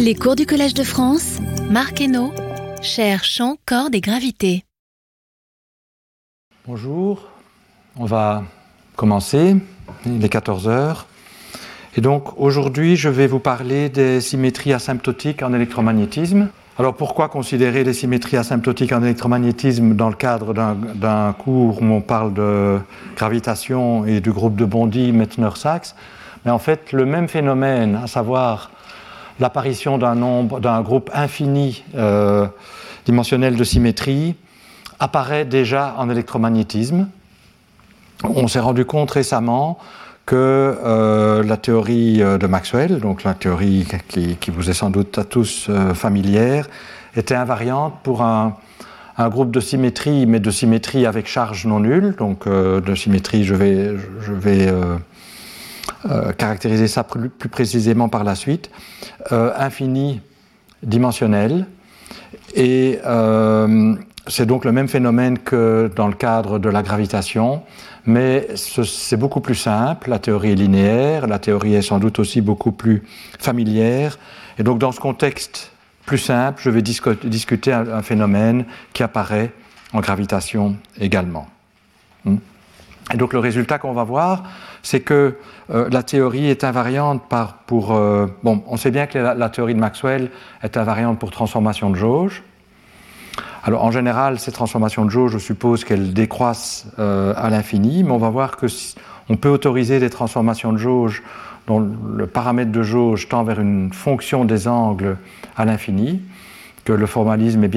Les cours du Collège de France, Marc Hainaut, cher champ, cordes et gravité. Bonjour, on va commencer, il est 14 heures. Et donc aujourd'hui, je vais vous parler des symétries asymptotiques en électromagnétisme. Alors pourquoi considérer les symétries asymptotiques en électromagnétisme dans le cadre d'un cours où on parle de gravitation et du groupe de Bondy, Meitner-Sachs Mais en fait, le même phénomène, à savoir l'apparition d'un nombre, d'un groupe infini euh, dimensionnel de symétrie, apparaît déjà en électromagnétisme. On s'est rendu compte récemment que euh, la théorie euh, de Maxwell, donc la théorie qui, vous est sans doute à tous familière, était invariante pour un, groupe de symétrie, mais de symétrie avec charge non nulle. Donc de symétrie, je vais, je vais caractériser ça plus, précisément par la suite. infini dimensionnel. Et c'est donc le même phénomène que dans le cadre de la gravitation mais c'est beaucoup plus simple, la théorie est linéaire, la théorie est sans doute aussi beaucoup plus familière, et donc dans ce contexte plus simple, je vais discuter un, phénomène qui apparaît en gravitation également. Hmm. Et donc le résultat qu'on va voir, c'est que euh, la théorie est invariante par, pour... Euh, bon, on sait bien que la, théorie de Maxwell est invariante pour transformation de jauge, alors en général, ces transformations de jauge, je suppose qu'elles décroissent euh, à l'infini, mais on va voir que on peut autoriser des transformations de jauge dont le paramètre de jauge tend vers une fonction des angles à l'infini, que le formalisme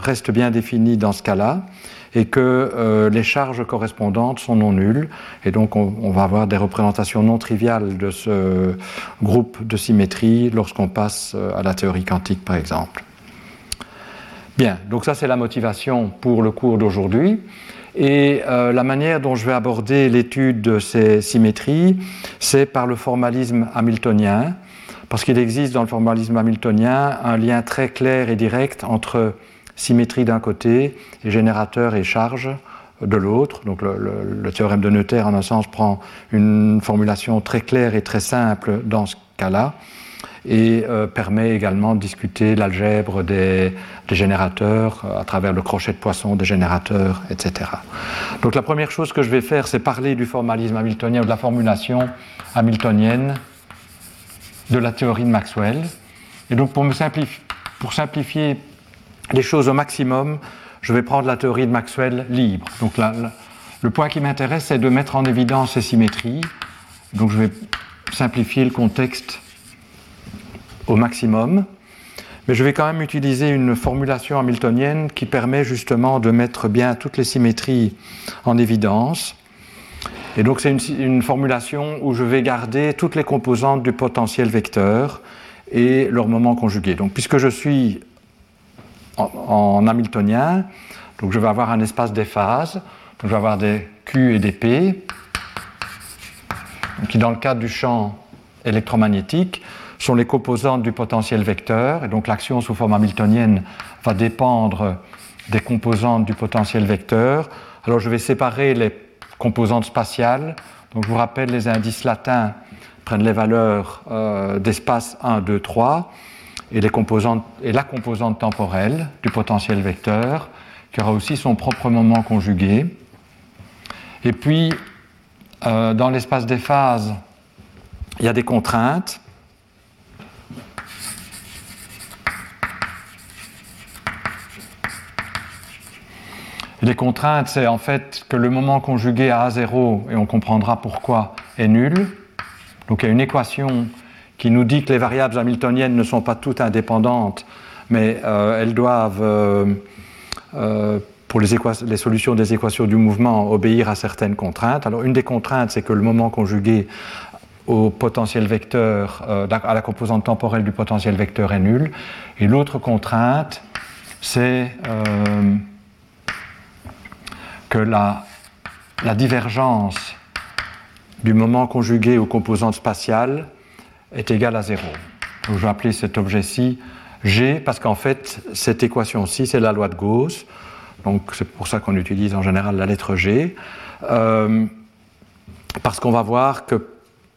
reste bien défini dans ce cas-là, et que euh, les charges correspondantes sont non nulles, et donc on, va avoir des représentations non triviales de ce groupe de symétrie lorsqu'on passe euh, à la théorie quantique, par exemple. Bien, donc ça c'est la motivation pour le cours d'aujourd'hui. Et euh, la manière dont je vais aborder l'étude de ces symétries, c'est par le formalisme hamiltonien, parce qu'il existe dans le formalisme hamiltonien un lien très clair et direct entre symétrie d'un côté et générateur et charge de l'autre. Donc le, théorème de Noether, en un sens, prend une formulation très claire et très simple dans ce cas-là et euh, permet également de discuter l'algèbre des, générateurs euh, à travers le crochet de poisson des générateurs, etc. Donc la première chose que je vais faire, c'est parler du formalisme hamiltonien ou de la formulation hamiltonienne de la théorie de Maxwell. Et donc pour, me simplifier, pour simplifier les choses au maximum, je vais prendre la théorie de Maxwell libre. Donc le point qui m'intéresse, c'est de mettre en évidence ces symétries. Donc je vais simplifier le contexte au maximum. Mais je vais quand même utiliser une formulation hamiltonienne qui permet justement de mettre bien toutes les symétries en évidence. Et donc c'est une, formulation où je vais garder toutes les composantes du potentiel vecteur et leur moment conjugué. Donc puisque je suis en, hamiltonien, donc je vais avoir un espace des phases, donc je vais avoir des Q et des P, qui dans le cadre du champ électromagnétique sont les composantes du potentiel vecteur, et donc l'action sous forme hamiltonienne va dépendre des composantes du potentiel vecteur. Alors je vais séparer les composantes spatiales. Donc je vous rappelle, les indices latins prennent les valeurs euh, d'espace 1, 2, 3, et, la composante temporelle du potentiel vecteur, qui aura aussi son propre moment conjugué. Et puis, euh, dans l'espace des phases, il y a des contraintes. Les contraintes, c'est en fait que le moment conjugué à A0, et on comprendra pourquoi, est nul. Donc il y a une équation qui nous dit que les variables hamiltoniennes ne sont pas toutes indépendantes, mais euh, elles doivent, euh, euh, pour les, solutions des équations du mouvement, obéir à certaines contraintes. Alors une des contraintes, c'est que le moment conjugué au potentiel vecteur, à la composante temporelle du potentiel vecteur est nul. Et l'autre contrainte, c'est que la, la divergence du moment conjugué aux composantes spatiales est égale à zéro. je vais appeler cet objet-ci G parce qu'en fait, cette équation-ci, c'est la loi de Gauss. Donc c'est pour ça qu'on utilise en général la lettre G. Euh, parce qu'on va voir que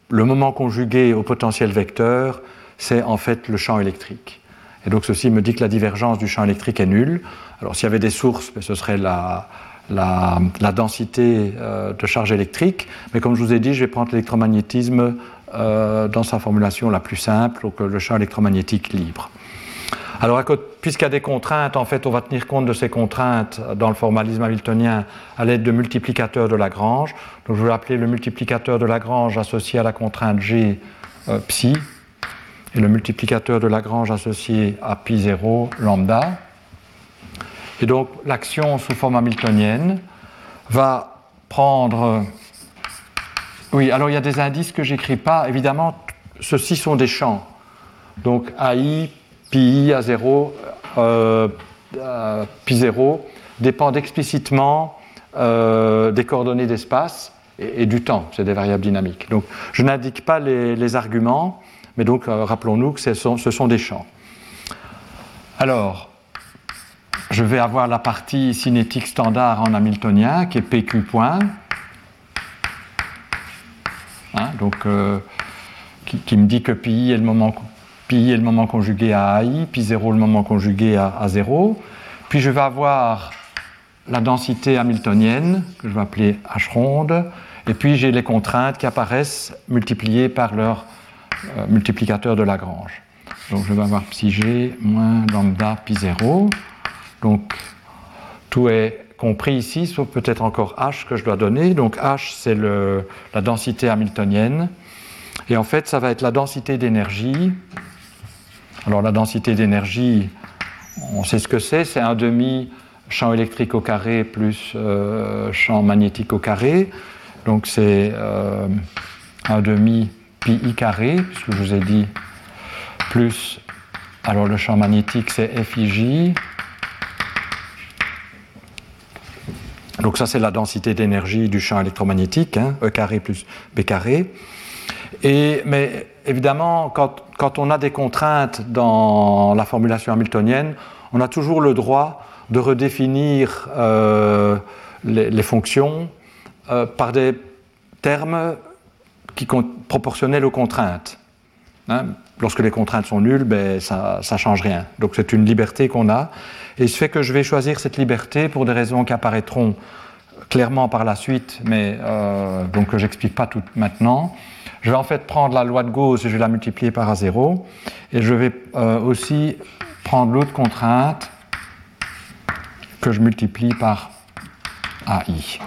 le moment conjugué au potentiel vecteur, c'est en fait le champ électrique. Et donc ceci me dit que la divergence du champ électrique est nulle. Alors s'il y avait des sources, ben, ce serait la, la, densité euh, de charge électrique. Mais comme je vous ai dit, je vais prendre l'électromagnétisme euh, dans sa formulation la plus simple, donc le champ électromagnétique libre. Alors, puisqu'il y a des contraintes, en fait, on va tenir compte de ces contraintes dans le formalisme hamiltonien à l'aide de multiplicateurs de Lagrange. Donc, je vais appeler le multiplicateur de Lagrange associé à la contrainte G euh, psi et le multiplicateur de Lagrange associé à pi 0 lambda. Et donc, l'action sous forme hamiltonienne va prendre. Oui, alors il y a des indices que j'écris pas. Évidemment, ceux-ci sont des champs. Donc, AI, pi à 0, euh, pi 0 dépendent explicitement euh, des coordonnées d'espace et, du temps. C'est des variables dynamiques. Donc, je n'indique pas les, arguments, mais donc euh, rappelons-nous que ce sont, ce sont, des champs. Alors, je vais avoir la partie cinétique standard en hamiltonien qui est PQ point. Hein, donc, qui, qui, me dit que pi est le moment pi est le moment conjugué à AI, pi 0 le moment conjugué à, 0. Puis je vais avoir la densité hamiltonienne, que je vais appeler H ronde, et puis j'ai les contraintes qui apparaissent multipliées par leur euh, multiplicateur de Lagrange. Donc je vais avoir psi moins lambda pi 0. Donc tout est compris ici, sauf peut-être encore h que je dois donner. Donc h, c'est la densité hamiltonienne. Et en fait, ça va être la densité d'énergie alors la densité d'énergie, on sait ce que c'est, c'est un demi champ électrique au carré plus euh, champ magnétique au carré. Donc c'est euh, un demi pi i carré, puisque je vous ai dit plus. Alors le champ magnétique c'est FIJ. Donc ça c'est la densité d'énergie du champ électromagnétique, hein, E carré plus B carré. Et, mais évidemment, quand, on a des contraintes dans la formulation hamiltonienne, on a toujours le droit de redéfinir euh, les, fonctions euh, par des termes qui proportionnels aux contraintes. Hein. Lorsque les contraintes sont nulles, ben, ça ne change rien. Donc c'est une liberté qu'on a. Et il se fait que je vais choisir cette liberté pour des raisons qui apparaîtront clairement par la suite, mais euh, donc que j'explique pas tout maintenant. Je vais en fait prendre la loi de Gauss et je vais la multiplier par A0. Et je vais euh, aussi prendre l'autre contrainte que je multiplie par AI.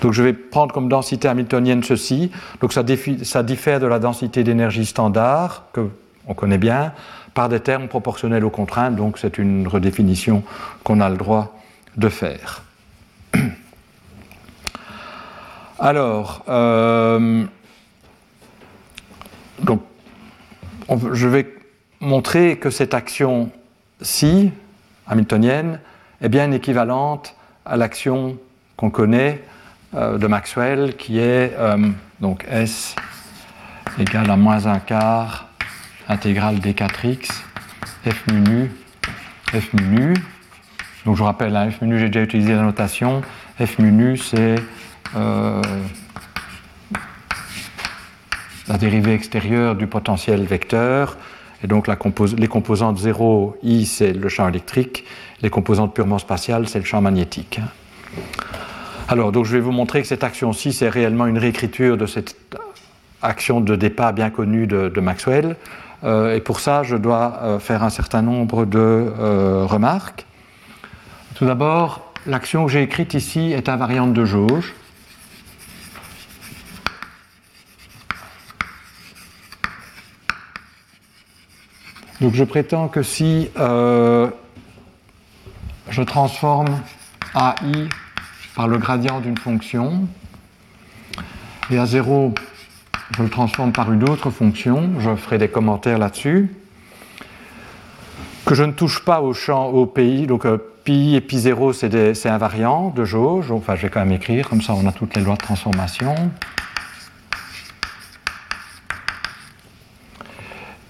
Donc je vais prendre comme densité hamiltonienne ceci. Donc ça, ça diffère de la densité d'énergie standard, que on connaît bien, par des termes proportionnels aux contraintes. Donc c'est une redéfinition qu'on a le droit de faire. Alors, euh, je vais montrer que cette action-ci, hamiltonienne, est bien équivalente à l'action qu'on connaît euh, de Maxwell, qui est euh, donc S égale à moins un quart intégrale d 4x f mu nu f nu. Donc je vous rappelle, hein, f mu nu, j'ai déjà utilisé la notation. f mu nu, c'est euh, la dérivée extérieure du potentiel vecteur. Et donc les composantes 0, I, c'est le champ électrique. Les composantes purement spatiales, c'est le champ magnétique. Alors, donc je vais vous montrer que cette action-ci, c'est réellement une réécriture de cette action de départ bien connue de, Maxwell. Euh, et pour ça, je dois euh, faire un certain nombre de euh, remarques. Tout d'abord, l'action que j'ai écrite ici est invariante de jauge. Donc je prétends que si je transforme AI par le gradient d'une fonction, et à 0, je le transforme par une autre fonction, je ferai des commentaires là-dessus, que je ne touche pas au champ, au PI, donc euh, pi et pi 0 c'est invariant de jauge, enfin je vais quand même écrire, comme ça on a toutes les lois de transformation.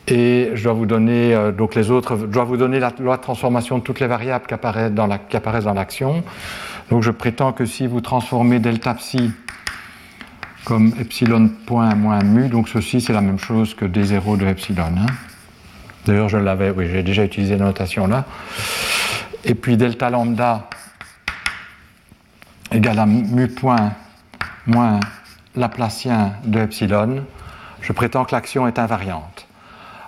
Et je dois vous donner, euh, donc les autres, je dois vous donner la loi de transformation de toutes les variables qui apparaissent dans l'action. donc je prétends que si vous transformez delta psi comme epsilon point moins mu, donc ceci c'est la même chose que d0 de epsilon. Hein. D'ailleurs, oui, j'ai déjà utilisé la notation là. Et puis delta lambda égale à mu point moins laplacien de epsilon. Je prétends que l'action est invariante.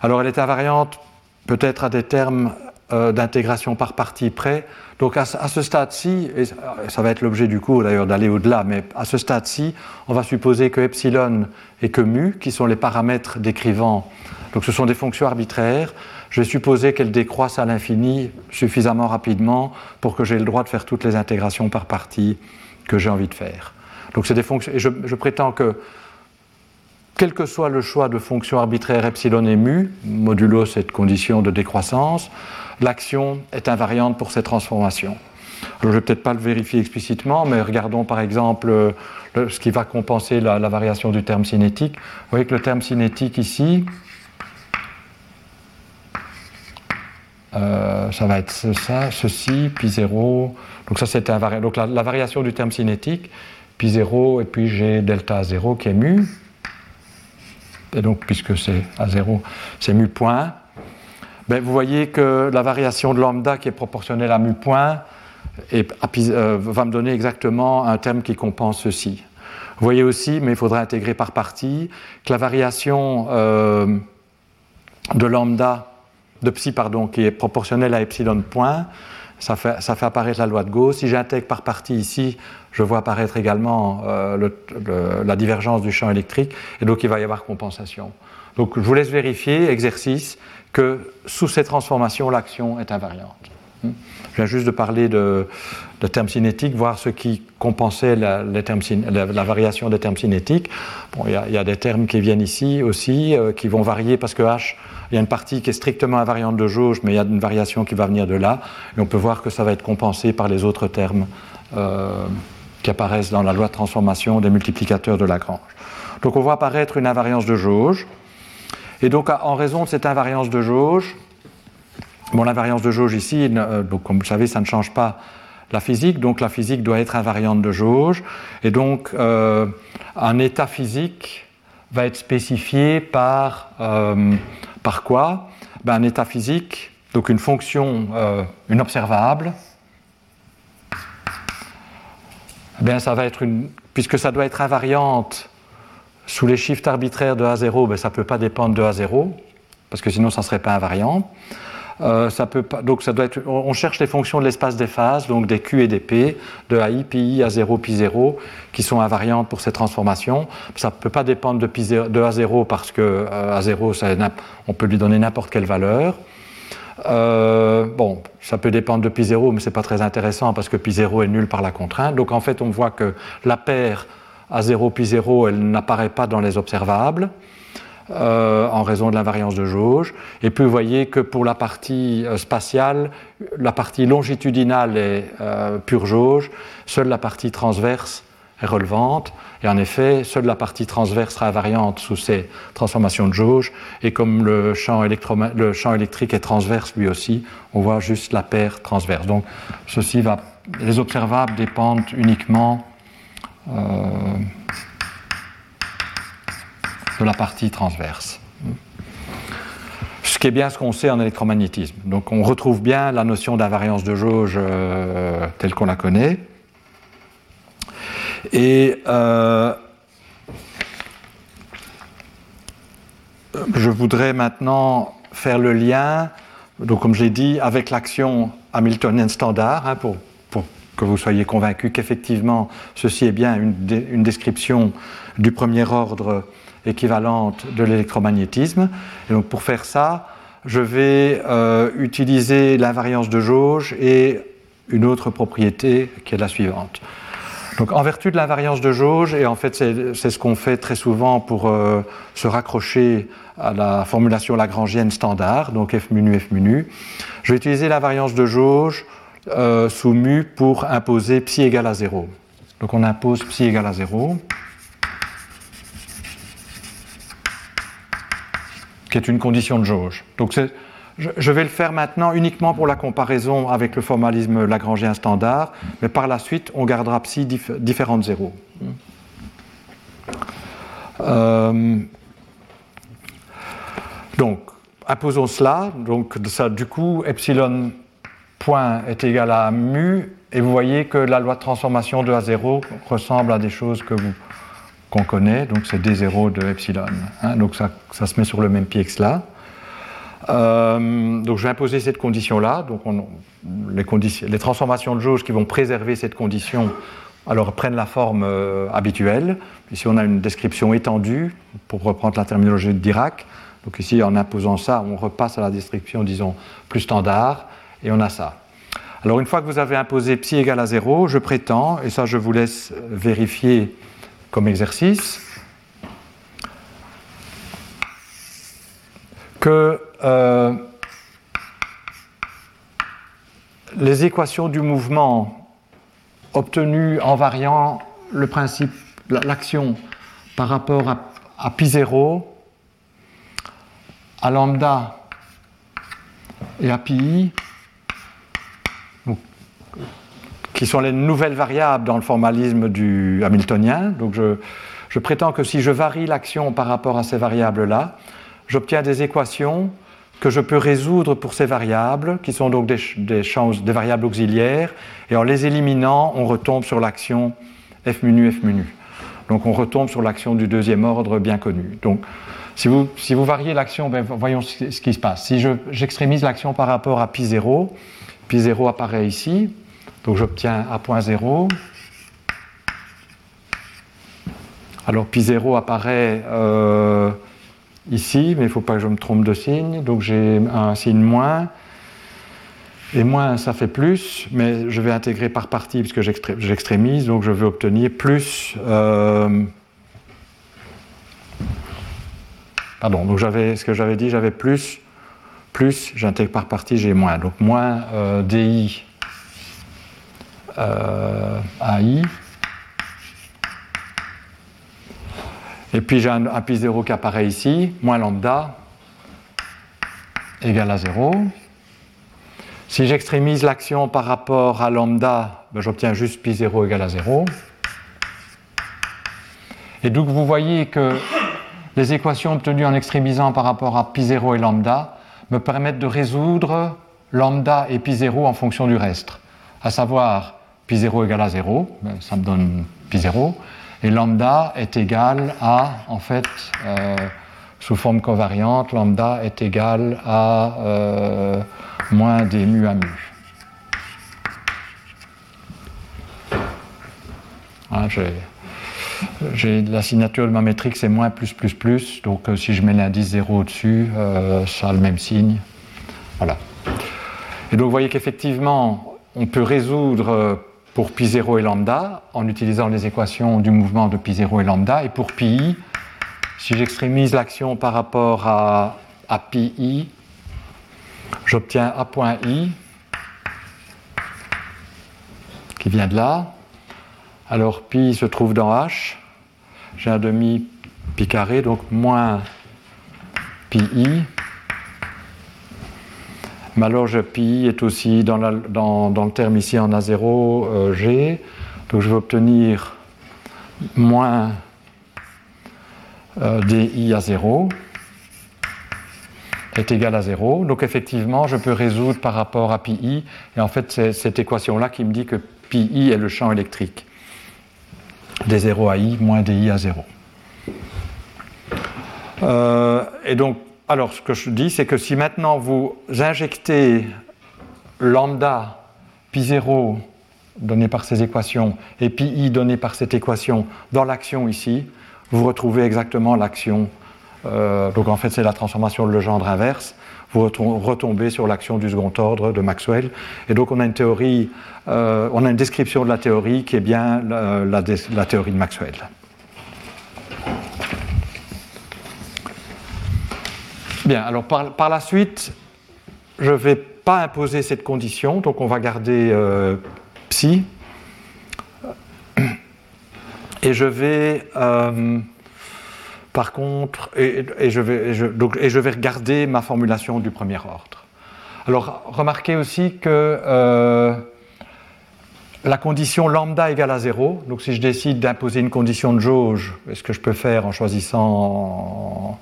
Alors elle est invariante peut-être à des termes euh, d'intégration par partie près. Donc à, ce stade-ci, et ça va être l'objet du cours d'ailleurs d'aller au-delà, mais à ce stade-ci, on va supposer que epsilon et que mu, qui sont les paramètres décrivant, donc ce sont des fonctions arbitraires, je vais supposer qu'elles décroissent à l'infini suffisamment rapidement pour que j'ai le droit de faire toutes les intégrations par partie que j'ai envie de faire. Donc c'est des fonctions, et je, je prétends que quel que soit le choix de fonction arbitraire epsilon et mu, modulo cette condition de décroissance, l'action est invariante pour ces transformations. je ne vais peut-être pas le vérifier explicitement, mais regardons par exemple ce qui va compenser la, variation du terme cinétique. Vous voyez que le terme cinétique ici, euh, ça va être ça, ceci, pi 0. Donc ça c'est Donc la, variation du terme cinétique, pi 0, et puis j'ai delta 0 qui est mu et donc puisque c'est à 0, c'est mu point, ben, vous voyez que la variation de lambda qui est proportionnelle à mu point euh, va me donner exactement un terme qui compense ceci. Vous voyez aussi, mais il faudra intégrer par partie, que la variation euh, de lambda, de psi, pardon, qui est proportionnelle à epsilon point, ça fait, ça fait apparaître la loi de Gauss. Si j'intègre par partie ici, je vois apparaître également euh, la divergence du champ électrique, et donc il va y avoir compensation. Donc je vous laisse vérifier, exercice, que sous ces transformations, l'action est invariante. Hmm. Je viens juste de parler de, termes cinétiques, voir ce qui compensait la, variation des termes cinétiques. Bon, il y, a des termes qui viennent ici aussi, euh, qui vont varier parce que H, il y a une partie qui est strictement invariante de jauge, mais il y a une variation qui va venir de là, et on peut voir que ça va être compensé par les autres termes. Euh, qui apparaissent dans la loi de transformation des multiplicateurs de Lagrange. Donc on voit apparaître une invariance de jauge. Et donc en raison de cette invariance de jauge, bon l'invariance de jauge ici, euh, donc comme vous savez, ça ne change pas la physique, donc la physique doit être invariante de jauge. Et donc euh, un état physique va être spécifié par, euh, par quoi? Ben, Un état physique, donc une fonction, une observable, Eh ça va être une, puisque ça doit être invariante sous les chiffres arbitraires de A0, ben, ça ne peut pas dépendre de A0, parce que sinon ça ne serait pas invariant. Euh, ça peut pas, donc ça doit être, on cherche les fonctions de l'espace des phases, donc des Q et des P, de AI, PI, A0, Pi0, qui sont invariantes pour ces transformations. Ça ne peut pas dépendre de, de A0 parce que euh, A0, on peut lui donner n'importe quelle valeur. Euh, bon, ça peut dépendre de pi 0, mais ce n'est pas très intéressant parce que pi 0 est nul par la contrainte. Donc en fait, on voit que la paire à 0 pi 0, elle n'apparaît pas dans les observables. Euh, en raison de l'invariance de jauge. Et puis vous voyez que pour la partie euh, spatiale, la partie longitudinale est pure jauge, seule la partie transverse est relevante. Et en effet, seule la partie transverse sera invariante sous ces transformations de jauge. Et comme le champ, le champ électrique est transverse lui aussi, on voit juste la paire transverse. Donc, ceci va, les observables dépendent uniquement euh, de la partie transverse. Ce qui est bien ce qu'on sait en électromagnétisme. Donc on retrouve bien la notion d'invariance de jauge euh, telle qu'on la connaît. Et euh, je voudrais maintenant faire le lien, donc comme j'ai dit, avec l'action Hamiltonienne standard, hein, pour, que vous soyez convaincu qu'effectivement ceci est bien une, description du premier ordre équivalente de l'électromagnétisme. Et donc pour faire ça, je vais euh, utiliser l'invariance de jauge et une autre propriété qui est la suivante. Donc, en vertu de l'invariance de jauge, et en fait c'est ce qu'on fait très souvent pour euh, se raccrocher à la formulation lagrangienne standard, donc f mu f mu je vais utiliser l'invariance de jauge euh, sous mu pour imposer psi égale à 0. Donc on impose psi égale à 0, qui est une condition de jauge. Donc je, vais le faire maintenant uniquement pour la comparaison avec le formalisme lagrangien standard, mais par la suite, on gardera psi différents de zéro. Euh, donc, imposons cela. Donc, ça, du coup, epsilon point est égal à mu. Et vous voyez que la loi de transformation de A0 ressemble à des choses que vous qu'on connaît, donc c'est D0 de epsilon. Hein. donc ça, ça, se met sur le même pied que cela. Euh, donc je vais imposer cette condition-là. Donc les, les, transformations de jauge qui vont préserver cette condition alors prennent la forme euh, habituelle. Ici on a une description étendue, pour reprendre la terminologie de Dirac. Donc ici en imposant ça, on repasse à la description, disons, plus standard, et on a ça. Alors une fois que vous avez imposé psi égale à 0, je prétends, et ça je vous laisse vérifier comme exercice, que euh, les équations du mouvement obtenues en variant le principe, l'action par rapport à, à pi 0, à lambda et à pi, qui sont les nouvelles variables dans le formalisme du hamiltonien. Donc je, je prétends que si je varie l'action par rapport à ces variables-là, j'obtiens des équations que je peux résoudre pour ces variables, qui sont donc des, des, des variables auxiliaires, et en les éliminant, on retombe sur l'action f mu f mu Donc on retombe sur l'action du deuxième ordre bien connu. Donc si vous, si vous variez l'action, ben, voyons ce, qui se passe. Si j'extrémise l'action par rapport à pi 0, pi 0 apparaît ici, donc j'obtiens A point 0. Alors pi 0 apparaît euh, ici, mais il ne faut pas que je me trompe de signe. Donc j'ai un signe moins. Et moins, ça fait plus, mais je vais intégrer par partie puisque j'extrémise, donc je vais obtenir plus. Euh, pardon, donc j'avais ce que j'avais dit, j'avais plus, plus, j'intègre par partie, j'ai moins. Donc moins euh, DI AI. Et puis j'ai un, pi 0 qui apparaît ici, moins lambda égale à 0. Si j'extrémise l'action par rapport à lambda, ben, j'obtiens juste pi 0 égale à 0. Et donc vous voyez que les équations obtenues en extrémisant par rapport à pi 0 et lambda me permettent de résoudre lambda et pi 0 en fonction du reste. À savoir, pi 0 égale à 0, ben, ça me donne pi 0, et lambda est égal à, en fait, euh, sous forme covariante, lambda est égal à euh, moins des mu à mu. Voilà, j'ai la signature de ma métrique, c'est moins plus plus plus, donc euh, si je mets l'indice 0 au-dessus, ça a le même signe. Voilà. Et donc vous voyez qu'effectivement, on peut résoudre pour pi 0 et lambda en utilisant les équations du mouvement de pi 0 et lambda. Et pour pi si j'extrémise l'action par rapport à, à pi j'obtiens a point i qui vient de là. Alors pi se trouve dans h. J'ai un demi pi carré, donc moins pi i Malloge pi est aussi dans, le terme ici en A0 euh. Donc je vais obtenir moins euh, DI à 0 est égal à 0. Donc effectivement, je peux résoudre par rapport à pi Et en fait, c'est cette équation-là qui me dit que pi est le champ électrique. d 0 à i moins di à 0. Euh, et donc, alors, ce que je dis, c'est que si maintenant vous injectez lambda pi 0 donné par ces équations et pi i donné par cette équation dans l'action ici, vous retrouvez exactement l'action. Euh, donc en fait, c'est la transformation de Legendre inverse. Vous retombez sur l'action du second ordre de Maxwell. Et donc on a une théorie, euh, on a une description de la théorie qui est bien la théorie de Maxwell. Bien, alors par, la suite, je ne vais pas imposer cette condition, donc on va garder euh, psi. Et je vais, euh, par contre, et, je vais, donc, et, je vais, regarder ma formulation du premier ordre. Alors, remarquez aussi que euh, la condition lambda égale à 0, donc si je décide d'imposer une condition de jauge, est-ce que je peux faire en choisissant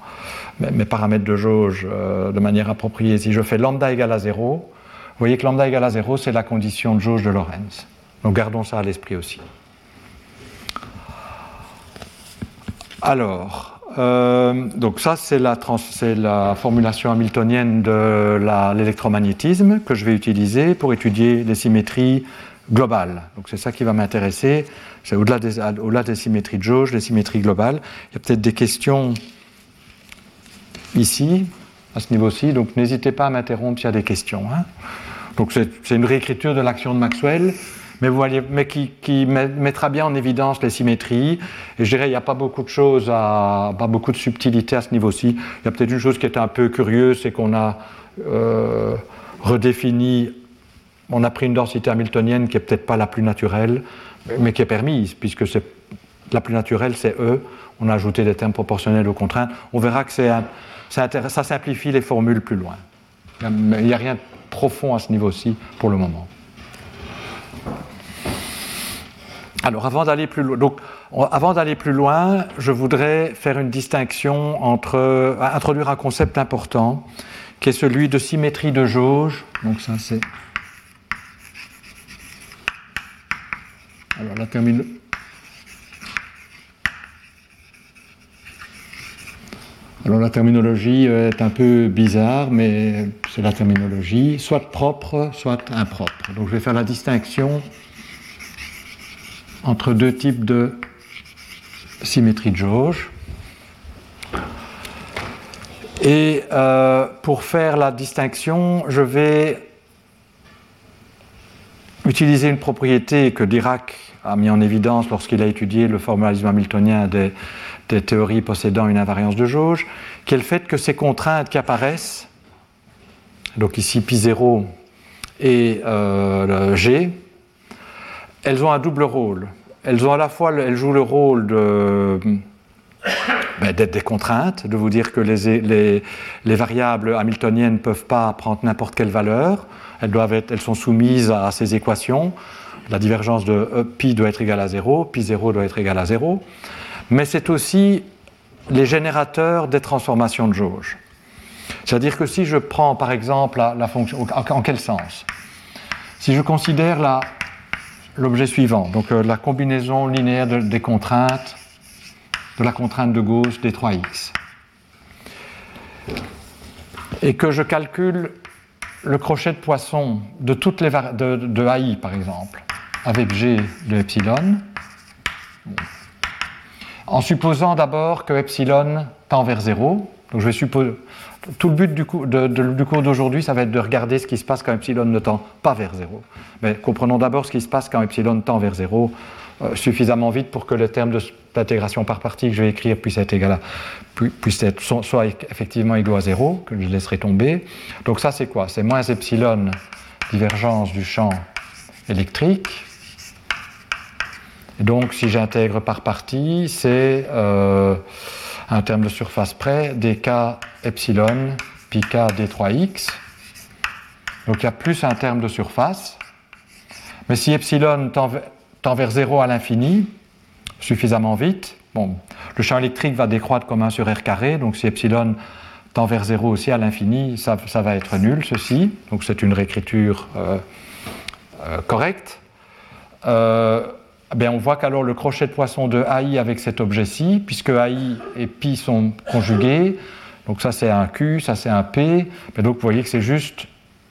mes, paramètres de jauge de manière appropriée, si je fais lambda égale à 0, vous voyez que lambda égale à 0, c'est la condition de jauge de Lorentz. Donc gardons ça à l'esprit aussi. Alors, euh, donc ça c'est la, la, formulation hamiltonienne de l'électromagnétisme que je vais utiliser pour étudier les symétries globales. Donc c'est ça qui va m'intéresser. C'est au-delà des, des, symétries de jauge, les symétries globales. Il y a peut-être des questions ici, à ce niveau-ci, donc n'hésitez pas à m'interrompre s'il y a des questions. Hein. Donc c'est une réécriture de l'action de Maxwell mais, qui, mettra bien en évidence les symétries. Et je dirais, il n'y a pas beaucoup de choses, pas beaucoup de subtilité à ce niveau-ci. Il y a peut-être une chose qui est un peu curieuse, c'est qu'on a euh, redéfini, on a pris une densité hamiltonienne qui n'est peut-être pas la plus naturelle, mais qui est permise, puisque c'est, la plus naturelle, c'est E. On a ajouté des termes proportionnels aux contraintes. On verra que c'est ça simplifie les formules plus loin. Il n'y a rien de profond à ce niveau-ci pour le moment. Alors, avant d'aller plus loin, avant d'aller plus loin, je voudrais faire une distinction entre euh, introduire un concept important, qui est celui de symétrie de jauge. Donc ça, c'est alors la terminologie. Alors la terminologie est un peu bizarre, mais c'est la terminologie, soit propre, soit impropre. Donc je vais faire la distinction entre deux types de symétrie de jauge. Et euh, pour faire la distinction, je vais utiliser une propriété que Dirac a mis en évidence lorsqu'il a étudié le formalisme hamiltonien des, théories possédant une invariance de jauge, qui est le fait que ces contraintes qui apparaissent, donc ici pi0 et euh, G, elles ont un double rôle. Elles ont à la fois, elles jouent le rôle ben, d'être des contraintes, de vous dire que les, les, les variables hamiltoniennes ne peuvent pas prendre n'importe quelle valeur, elles, doivent être, elles sont soumises à ces équations. La divergence de e, pi doit être égale à 0, pi 0 doit être égal à 0. Mais c'est aussi les générateurs des transformations de jauge. C'est-à-dire que si je prends par exemple la, fonction, en quel sens? Si je considère l'objet suivant, donc euh, la combinaison linéaire des contraintes, de la contrainte de gauche des 3x. Et que je calcule le crochet de poisson de toutes les de, de, AI, par exemple, avec G de epsilon, en supposant d'abord que epsilon tend vers 0. Donc je vais supposer, tout le but du, cours d'aujourd'hui, ça va être de regarder ce qui se passe quand epsilon ne tend pas vers 0. Mais comprenons d'abord ce qui se passe quand epsilon tend vers 0 euh, suffisamment vite pour que le terme d'intégration par partie que je vais écrire puisse être égal à, soit effectivement égal à 0, que je laisserai tomber. Donc ça c'est quoi? C'est moins epsilon divergence du champ électrique. Donc si j'intègre par partie, c'est... Euh, un terme de surface près, dk epsilon pi k d3x. Donc il y a plus un terme de surface. Mais si epsilon tend, vers 0 à l'infini, suffisamment vite, bon, le champ électrique va décroître comme 1 sur r carré, donc si epsilon tend vers 0 aussi à l'infini, ça, va être nul, ceci. Donc c'est une réécriture euh, euh, correcte. Euh, eh on voit qu'alors le crochet de poisson de AI avec cet objet-ci, puisque AI et pi sont conjugués, donc ça c'est un Q, ça c'est un P, mais donc vous voyez que c'est juste,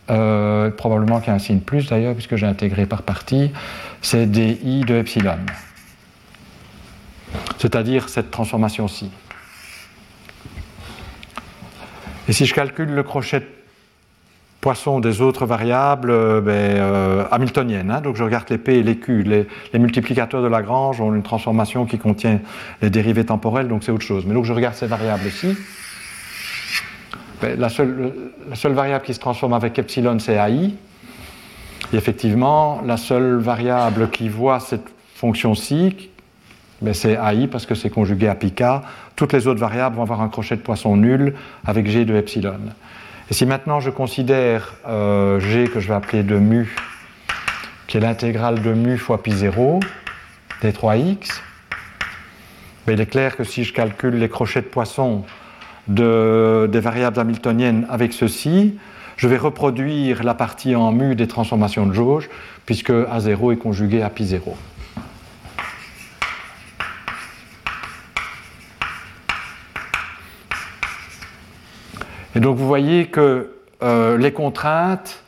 euh, probablement qu'il y a un signe plus d'ailleurs, puisque j'ai intégré par partie, c'est des I de epsilon. C'est-à-dire cette transformation-ci. Et si je calcule le crochet de poisson des autres variables euh, ben, euh, hamiltoniennes. Hein. donc je regarde les P et les Q. Les, multiplicateurs de Lagrange ont une transformation qui contient les dérivées temporelles, donc c'est autre chose. Mais donc je regarde ces variables-ci. Ben, la, seule, variable qui se transforme avec epsilon, c'est AI. Et effectivement, la seule variable qui voit cette fonction-ci, ben, c'est AI parce que c'est conjugué à k. Toutes les autres variables vont avoir un crochet de poisson nul avec G de epsilon. Et si maintenant je considère euh, G que je vais appeler de mu, qui est l'intégrale de mu fois pi 0 des 3x, ben, il est clair que si je calcule les crochets de poisson de, des variables hamiltoniennes avec ceci, je vais reproduire la partie en mu des transformations de jauge, puisque A0 est conjugué à pi 0. Donc vous voyez que euh, les contraintes,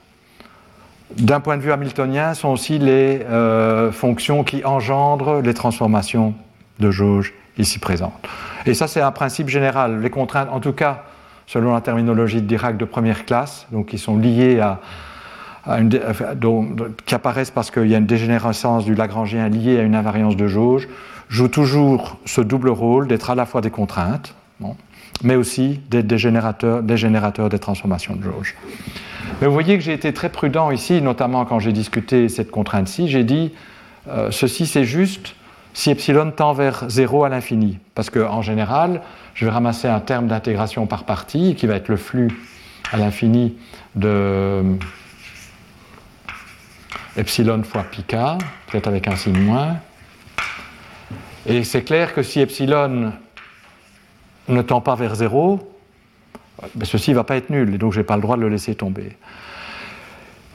d'un point de vue hamiltonien, sont aussi les euh, fonctions qui engendrent les transformations de jauge ici présentes. Et ça, c'est un principe général. Les contraintes, en tout cas, selon la terminologie de Dirac de première classe, donc qui sont liées à, une, qui apparaissent parce qu'il y a une dégénérescence du Lagrangien liée à une invariance de jauge, jouent toujours ce double rôle d'être à la fois des contraintes, mais aussi des, générateurs, des transformations de jauge. Mais vous voyez que j'ai été très prudent ici, notamment quand j'ai discuté cette contrainte-ci, j'ai dit euh, ceci c'est juste si epsilon tend vers 0 à l'infini, parce qu'en général, je vais ramasser un terme d'intégration par partie qui va être le flux à l'infini de epsilon fois pk, peut-être avec un signe moins. Et c'est clair que si epsilon ne tend pas vers 0, ben ceci ne va pas être nul, et donc je n'ai pas le droit de le laisser tomber.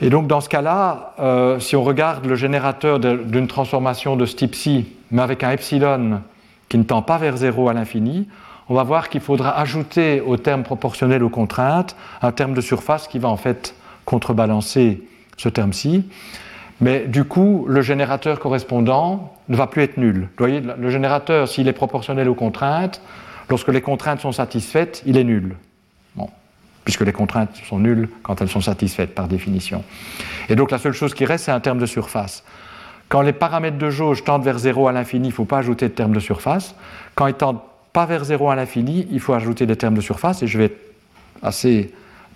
Et donc dans ce cas-là, euh, si on regarde le générateur d'une transformation de ce type-ci, mais avec un epsilon qui ne tend pas vers 0 à l'infini, on va voir qu'il faudra ajouter au terme proportionnel aux contraintes un terme de surface qui va en fait contrebalancer ce terme-ci. Mais du coup, le générateur correspondant ne va plus être nul. Vous voyez, le générateur, s'il est proportionnel aux contraintes, Lorsque les contraintes sont satisfaites, il est nul. Bon. Puisque les contraintes sont nulles quand elles sont satisfaites par définition. Et donc la seule chose qui reste, c'est un terme de surface. Quand les paramètres de jauge tendent vers 0 à l'infini, il ne faut pas ajouter de terme de surface. Quand ils tendent pas vers 0 à l'infini, il faut ajouter des termes de surface. Et je vais être assez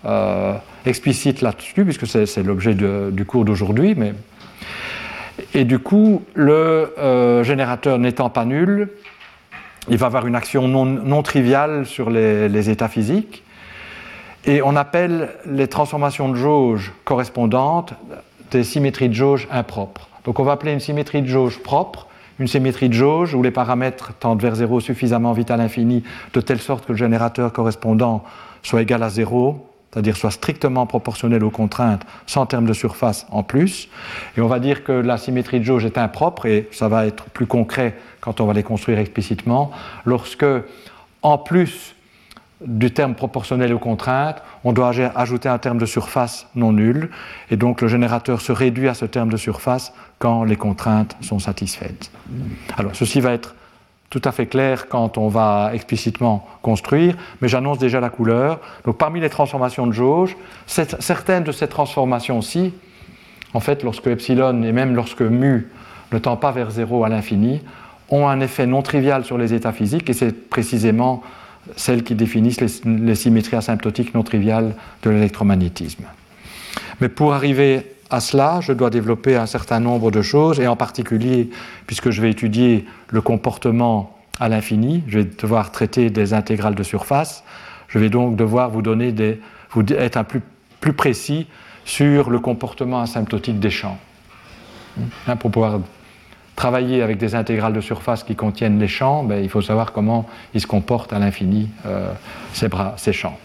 euh, explicite là-dessus, puisque c'est l'objet du cours d'aujourd'hui. Mais... Et du coup, le euh, générateur n'étant pas nul, il va avoir une action non, triviale sur les, états physiques. Et on appelle les transformations de jauge correspondantes des symétries de jauge impropres. Donc on va appeler une symétrie de jauge propre une symétrie de jauge où les paramètres tendent vers zéro suffisamment vite à l'infini, de telle sorte que le générateur correspondant soit égal à zéro, c'est-à-dire soit strictement proportionnel aux contraintes, sans terme de surface en plus. Et on va dire que la symétrie de jauge est impropre, et ça va être plus concret quand on va les construire explicitement, lorsque, en plus du terme proportionnel aux contraintes, on doit ajouter un terme de surface non nul, et donc le générateur se réduit à ce terme de surface quand les contraintes sont satisfaites. Alors ceci va être tout à fait clair quand on va explicitement construire, mais j'annonce déjà la couleur. Donc parmi les transformations de jauge, certaines de ces transformations-ci, en fait, lorsque epsilon et même lorsque mu ne tend pas vers zéro à l'infini, ont un effet non trivial sur les états physiques, et c'est précisément celles qui définissent les, les symétries asymptotiques non triviales de l'électromagnétisme. Mais pour arriver à cela, je dois développer un certain nombre de choses, et en particulier, puisque je vais étudier le comportement à l'infini, je vais devoir traiter des intégrales de surface, je vais donc devoir vous donner des, vous être un plus, plus précis sur le comportement asymptotique des champs. Hein, pour pouvoir travailler avec des intégrales de surface qui contiennent les champs, ben, il faut savoir comment ils se comportent à l'infini, euh, ces, ces champs.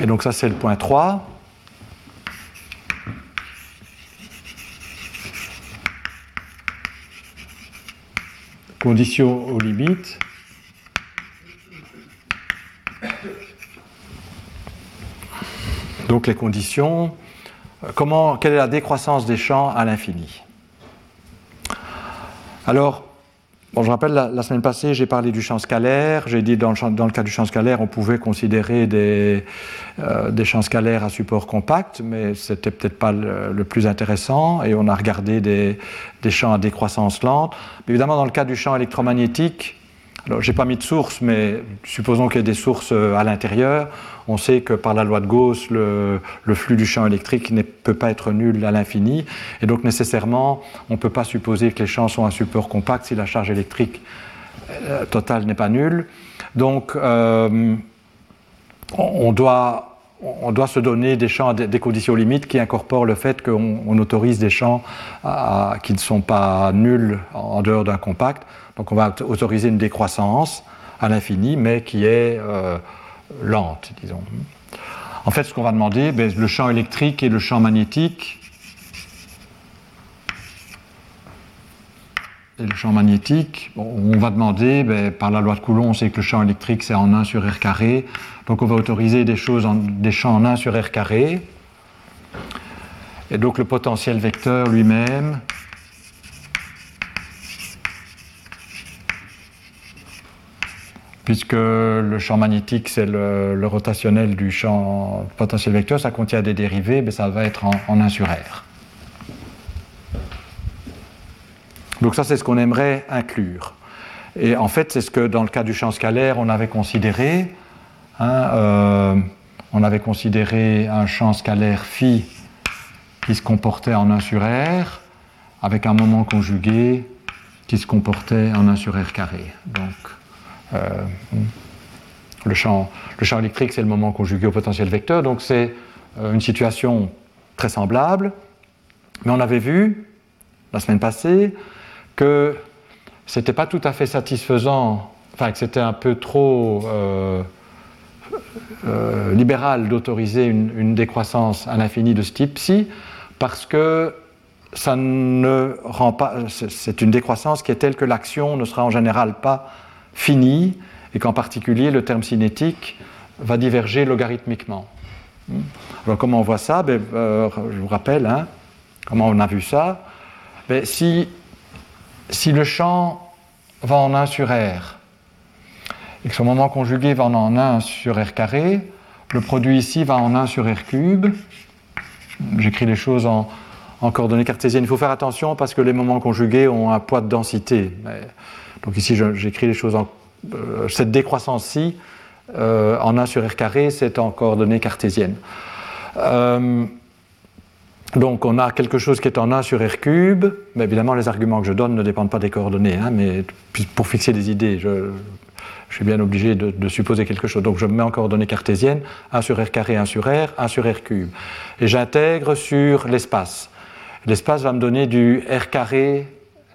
Et donc ça c'est le point 3. Conditions aux limites. Donc les conditions, comment, quelle est la décroissance des champs à l'infini? Alors, Je rappelle, la, semaine passée, j'ai parlé du champ scalaire. J'ai dit dans le, dans le, cas du champ scalaire, on pouvait considérer des, euh, champs scalaires à support compact, mais c'était peut-être pas le, plus intéressant. Et on a regardé des, des champs à décroissance lente. évidemment, dans le cas du champ électromagnétique, alors j'ai pas mis de source, mais supposons qu'il y ait des sources euh, à l'intérieur. On sait que par la loi de Gauss, le, flux du champ électrique ne peut pas être nul à l'infini, et donc nécessairement, on ne peut pas supposer que les champs sont un support compact si la charge électrique euh, totale n'est pas nulle. Donc, euh, on, doit, on doit se donner des champs, des conditions limites qui incorporent le fait qu'on autorise des champs qui ne sont pas nuls en dehors d'un compact. Donc, on va autoriser une décroissance à l'infini, mais qui est lente, disons. En fait, ce qu'on va demander, ben, le champ électrique et le champ magnétique. Et le champ magnétique, on va demander, ben, par la loi de Coulomb, on sait que le champ électrique c'est en 1 sur R carré, donc on va autoriser des, choses des champs en 1 sur R carré. Et donc le potentiel vecteur lui-même, puisque le champ magnétique, c'est le, rotationnel du champ potentiel vecteur, ça contient des dérivés, mais ça va être en, 1 sur R. Donc ça, c'est ce qu'on aimerait inclure. Et en fait, c'est ce que dans le cas du champ scalaire, on avait considéré. Hein, euh, on avait considéré un champ scalaire phi qui se comportait en 1 sur R, avec un moment conjugué qui se comportait en 1 sur R carré. Donc, le, champ, le champ électrique, c'est le moment conjugué au potentiel vecteur, donc c'est euh, une situation très semblable. Mais on avait vu, la semaine passée, que ce n'était pas tout à fait satisfaisant, enfin que c'était un peu trop euh, libéral d'autoriser une, décroissance à l'infini de ce type ci, parce que c'est une décroissance qui est telle que l'action ne sera en général pas fini et qu'en particulier le terme cinétique va diverger logarithmiquement. Alors comment on voit ça? Ben, euh, Je vous rappelle, hein, comment on a vu ça? Ben, si, si le champ va en 1 sur R et que son moment conjugué va en 1 sur R carré, le produit ici va en 1 sur R cube. J'écris les choses en, en coordonnées cartésiennes. Il faut faire attention parce que les moments conjugués ont un poids de densité. Donc ici, j'écris les choses en. Euh, cette décroissance-ci, euh, en 1 sur R carré, c'est en coordonnées cartésiennes. Euh, donc on a quelque chose qui est en 1 sur R cube, mais évidemment les arguments que je donne ne dépendent pas des coordonnées, hein, mais pour fixer des idées, je, suis bien obligé de, supposer quelque chose. Donc je mets en coordonnées cartésiennes 1 sur R carré, 1 sur R, 1 sur R cube. Et j'intègre sur l'espace. L'espace va me donner du R carré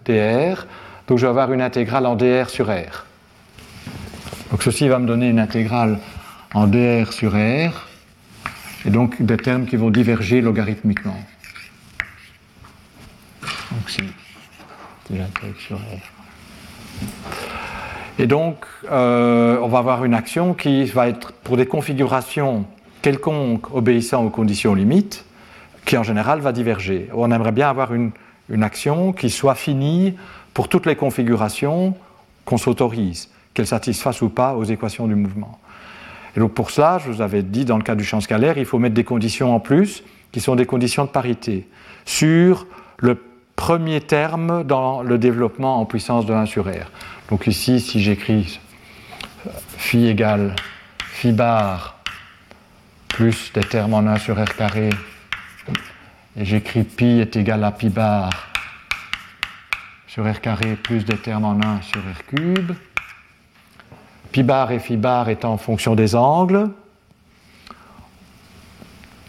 dr, donc je vais avoir une intégrale en dr sur r. Donc ceci va me donner une intégrale en dr sur r, et donc des termes qui vont diverger logarithmiquement. Donc si, j'intègre sur r. Et donc, euh, on va avoir une action qui va être pour des configurations quelconques obéissant aux conditions limites, qui en général va diverger. On aimerait bien avoir une action qui soit finie pour toutes les configurations qu'on s'autorise, qu'elles satisfassent ou pas aux équations du mouvement. Et donc pour cela, je vous avais dit dans le cas du champ scalaire, il faut mettre des conditions en plus qui sont des conditions de parité sur le premier terme dans le développement en puissance de 1 sur R. Donc ici, si j'écris phi égale phi bar plus des termes en 1 sur R carré, et j'écris pi est égal à pi bar sur R carré plus des termes en 1 sur R cube. Pi bar et phi bar étant en fonction des angles.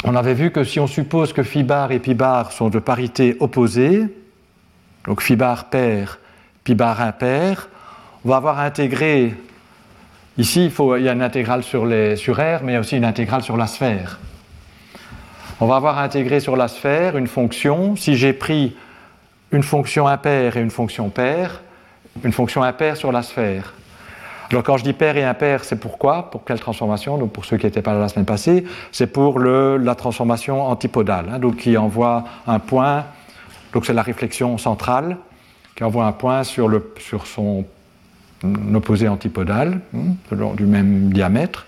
On avait vu que si on suppose que phi bar et pi bar sont de parité opposée, donc phi bar pair, pi bar impair, on va avoir intégré, ici il, y a une intégrale sur, sur R, mais il y a aussi une intégrale sur la sphère. On va avoir intégré sur la sphère une fonction, si j'ai pris une fonction impaire et une fonction paire, une fonction impaire sur la sphère. Alors quand je dis paire et impaire, c'est pourquoi? Pour quelle transformation? Donc pour ceux qui n'étaient pas là la semaine passée, c'est pour la transformation antipodale, hein, donc qui envoie un point, donc c'est la réflexion centrale, qui envoie un point sur son opposé antipodal, hein, du même diamètre.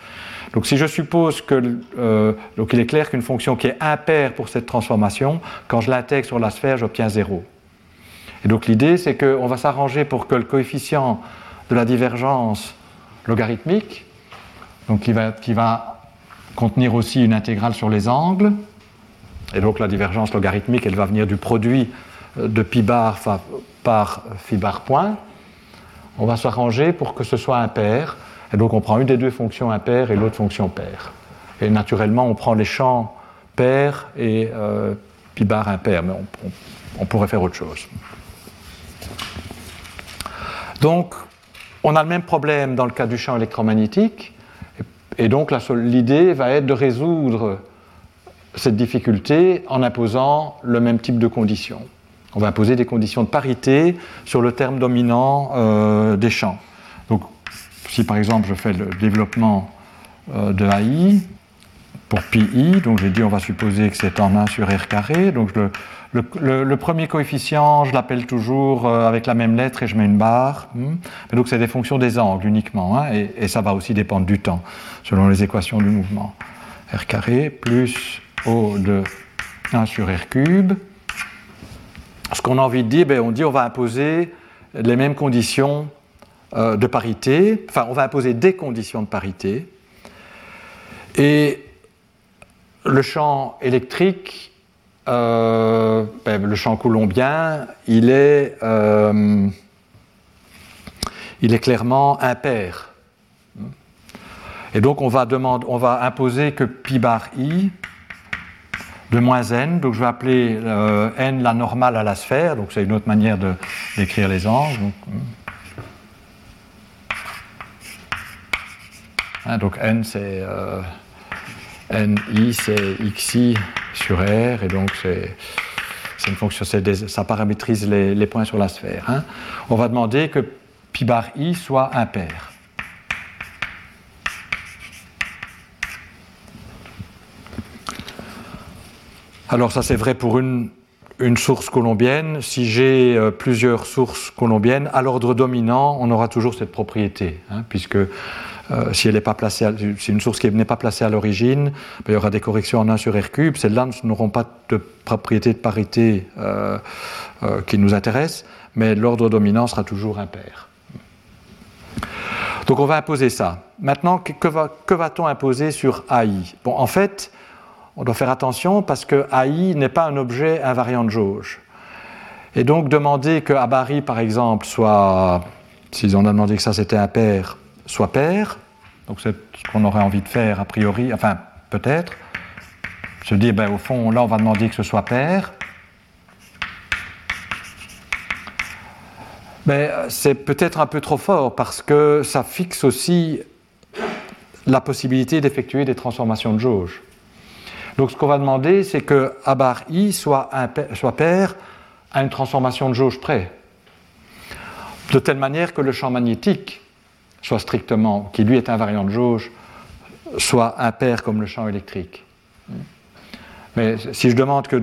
Donc si je suppose que, euh, donc il est clair qu'une fonction qui est impaire pour cette transformation, quand je l'intègre sur la sphère, j'obtiens 0. Et donc l'idée, c'est qu'on va s'arranger pour que le coefficient de la divergence logarithmique, donc qui va, contenir aussi une intégrale sur les angles, et donc la divergence logarithmique, elle va venir du produit euh, de pi bar par phi bar point, on va s'arranger pour que ce soit impair, et donc on prend une des deux fonctions impaires et l'autre fonction paire. Et naturellement, on prend les champs pairs et euh, pi bar impair, mais on pourrait faire autre chose. Donc, on a le même problème dans le cas du champ électromagnétique, et donc l'idée va être de résoudre cette difficulté en imposant le même type de conditions. On va imposer des conditions de parité sur le terme dominant euh, des champs. Donc, si par exemple je fais le développement euh, de AI pour pi, donc j'ai dit on va supposer que c'est en 1 sur r carré, donc le, premier coefficient, je l'appelle toujours euh, avec la même lettre et je mets une barre. Hmm. donc c'est des fonctions des angles uniquement, hein, et, et, ça va aussi dépendre du temps, selon les équations du mouvement. r carré plus O de 1 sur r cube. Ce qu'on a envie de dire, ben, on dit on va imposer les mêmes conditions euh, de parité, enfin on va imposer des conditions de parité, et le champ électrique, euh, ben, le champ coulombien, il est, euh, il est clairement impair. Et donc on va, demander, on va imposer que pi bar i de moins n, donc je vais appeler euh, n la normale à la sphère, donc c'est une autre manière d'écrire les angles. Donc, hein, donc n c'est euh, ni c'est xi sur r, et donc c'est une fonction, ça paramétrise les, points sur la sphère. Hein. On va demander que pi bar i soit impair. Alors ça c'est vrai pour une, source colombienne. Si j'ai euh, plusieurs sources colombiennes, à l'ordre dominant, on aura toujours cette propriété, hein, puisque euh, si, elle pas placée une source qui n'est pas placée à l'origine, ben, il y aura des corrections en 1 sur R cube. Celles-là n'auront pas de propriété de parité euh, qui nous intéresse, mais l'ordre dominant sera toujours impair. Donc on va imposer ça. Maintenant, que, va-t-on imposer sur AI Bon, en fait, on doit faire attention parce que AI n'est pas un objet invariant de jauge. Et donc demander que Abari, par exemple, soit, si on a demandé que ça c'était un pair, soit pair, donc c'est ce qu'on aurait envie de faire a priori, enfin peut-être, se dire, ben, au fond, là on va demander que ce soit pair. Mais ben, c'est peut-être un peu trop fort parce que ça fixe aussi la possibilité d'effectuer des transformations de jauge. Donc ce qu'on va demander, c'est que A bar I soit, soit pair à une transformation de jauge près. De telle manière que le champ magnétique soit strictement, qui lui est invariant de jauge, soit impair comme le champ électrique. Mais si je demande que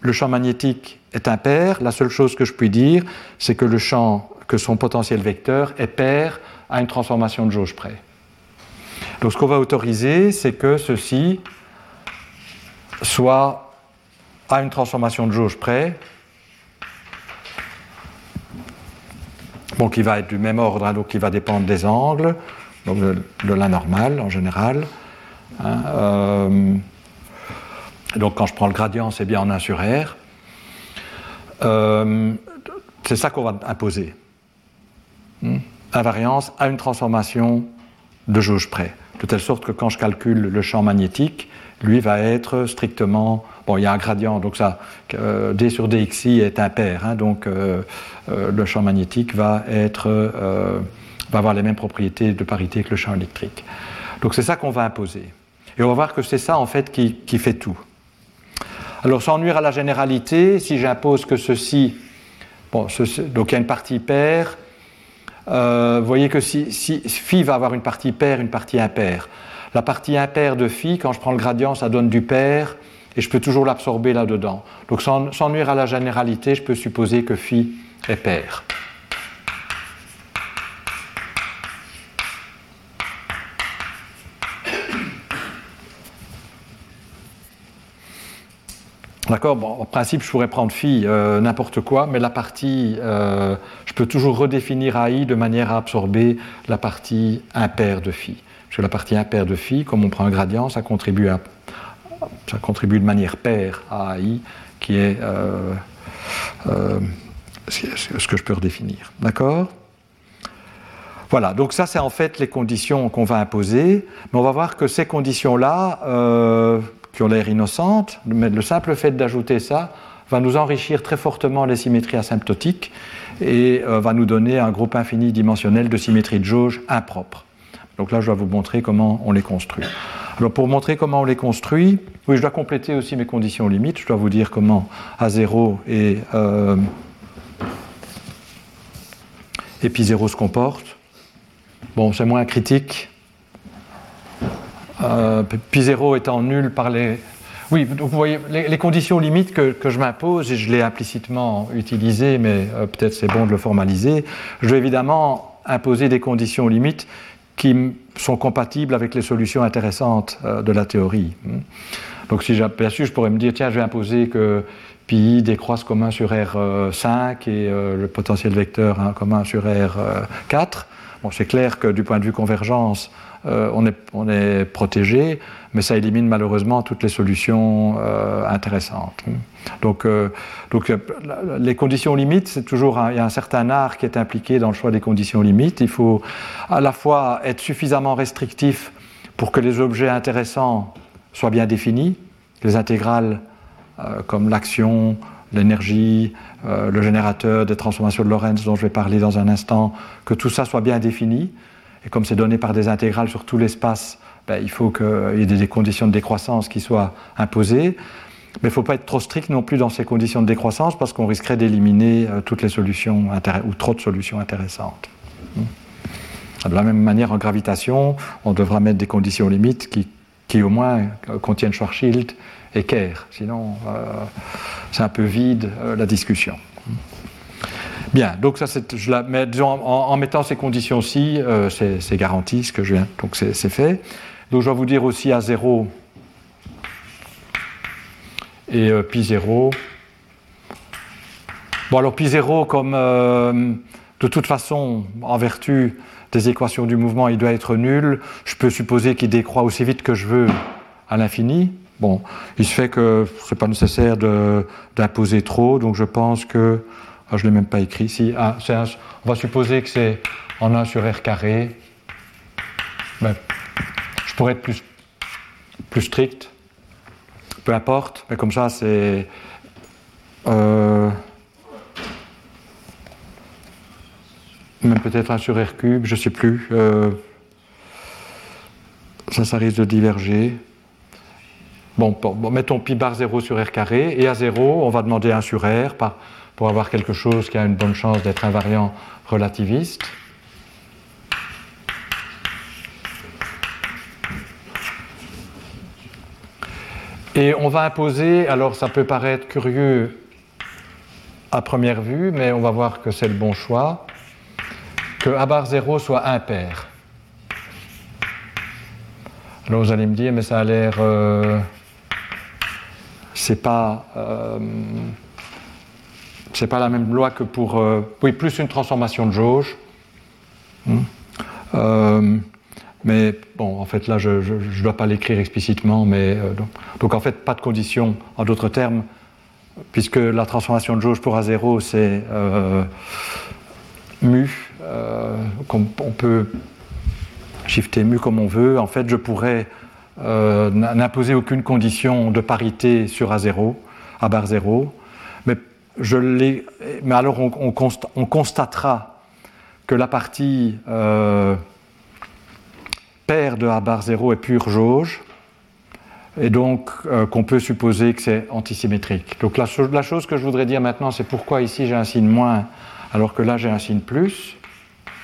le champ magnétique est impair, la seule chose que je puis dire, c'est que le champ, que son potentiel vecteur est pair à une transformation de jauge près. Donc ce qu'on va autoriser, c'est que ceci soit à une transformation de jauge près, bon, qui va être du même ordre, hein, donc qui va dépendre des angles, donc de, la normale en général. Hein, euh, donc quand je prends le gradient, c'est bien en 1 sur R. Euh, c'est ça qu'on va imposer. Hmm, invariance à une transformation de jauge près. De telle sorte que quand je calcule le champ magnétique, lui va être strictement. Bon, il y a un gradient, donc ça, euh, d sur dxi est impair, hein, donc euh, euh, le champ magnétique va, être, va avoir les mêmes propriétés de parité que le champ électrique. Donc c'est ça qu'on va imposer. Et on va voir que c'est ça en fait qui, qui fait tout. Alors sans nuire à la généralité, si j'impose que ceci, bon, donc il y a une partie paire, vous voyez que si, si phi va avoir une partie paire, une partie impaire, la partie impaire de phi, quand je prends le gradient, ça donne du pair, et je peux toujours l'absorber là-dedans. Donc sans, nuire à la généralité, je peux supposer que phi est pair. D'accord En principe, je pourrais prendre phi euh, n'importe quoi, mais la partie, euh, je peux toujours redéfinir AI de manière à absorber la partie impaire de phi. Sur la partie impaire de phi, comme on prend un gradient, ça contribue, à, ça contribue de manière paire à AI, qui est euh, euh, ce que je peux redéfinir. D'accord? Voilà, donc ça c'est en fait les conditions qu'on va imposer, mais on va voir que ces conditions-là, euh, qui ont l'air innocentes, mais le simple fait d'ajouter ça va nous enrichir très fortement les symétries asymptotiques, et va nous donner un groupe infini dimensionnel de symétrie de jauge impropre. Donc là, je dois vous montrer comment on les construit. Alors pour montrer comment on les construit, oui, je dois compléter aussi mes conditions limites. Je dois vous dire comment A0 et, euh, et pi 0 se comportent. Bon, c'est moins critique. Euh, pi 0 étant nul par les. Oui, donc vous voyez, les, conditions limites que, je m'impose, et je l'ai implicitement utilisé, mais euh, peut-être c'est bon de le formaliser, je vais évidemment imposer des conditions limites qui sont compatibles avec les solutions intéressantes euh, de la théorie. Hmm. Donc si sûr je pourrais me dire, tiens, je vais imposer que pi décroisse commun sur R5 et euh, le potentiel vecteur hein, commun sur R4. Bon, c'est clair que du point de vue convergence, euh, on, est, protégé, mais ça élimine malheureusement toutes les solutions euh, intéressantes. Donc, euh, donc les conditions limites, c'est toujours il y a un certain art qui est impliqué dans le choix des conditions limites. Il faut à la fois être suffisamment restrictif pour que les objets intéressants soient bien définis, les intégrales comme l'action, l'énergie, le générateur des transformations de Lorentz dont je vais parler dans un instant, que tout ça soit bien défini et comme c'est donné par des intégrales sur tout l'espace, ben, il faut qu'il y ait des conditions de décroissance qui soient imposées. Mais il ne faut pas être trop strict non plus dans ces conditions de décroissance parce qu'on risquerait d'éliminer euh, toutes les solutions ou trop de solutions intéressantes. Hmm. De la même manière, en gravitation, on devra mettre des conditions limites qui, au moins euh, contiennent Schwarzschild et Kerr. Sinon, euh, c'est un peu vide la discussion. Bien, donc ça, je la mets, en, mettant ces conditions-ci, euh, c'est garanti ce que je viens, donc c'est fait. Donc je vais vous dire aussi à 0 et euh, pi 0. Bon, alors pi 0, comme euh, de toute façon, en vertu des équations du mouvement, il doit être nul, je peux supposer qu'il décroît aussi vite que je veux à l'infini. Bon, il se fait que ce n'est pas nécessaire d'imposer trop, donc je pense que ah, je ne l'ai même pas écrit ici. Ah, on va supposer que c'est en 1 sur R carré. Ben, pourrais être plus, plus strict. Peu importe, mais comme ça, c'est. Euh, même peut-être 1 sur R cube, je ne sais plus. Euh, ça, risque de diverger. Bon, mettons pi bar 0 sur R carré, et à 0, on va demander 1 sur R pour avoir quelque chose qui a une bonne chance d'être invariant relativiste. Et on va imposer, alors ça peut paraître curieux à première vue, mais on va voir que c'est le bon choix, que A bar 0 soit impair. Alors vous allez me dire, mais ça a l'air. Euh, c'est pas. Euh, c'est pas la même loi que pour. Euh, oui, plus une transformation de jauge. Hmm. Euh, mais bon, en fait, là, je ne dois pas l'écrire explicitement, mais euh, donc, en fait, pas de condition, en d'autres termes, puisque la transformation de jauge pour A0, c'est mu, on, on peut shifter mu comme on veut. En fait, je pourrais n'imposer aucune condition de parité sur A0, A bar 0, je mais alors on, constatera que la partie euh, paire de A bar 0 est pure jauge, et donc euh, qu'on peut supposer que c'est antisymétrique. Donc la, chose que je voudrais dire maintenant, c'est pourquoi ici j'ai un signe moins alors que là j'ai un signe plus.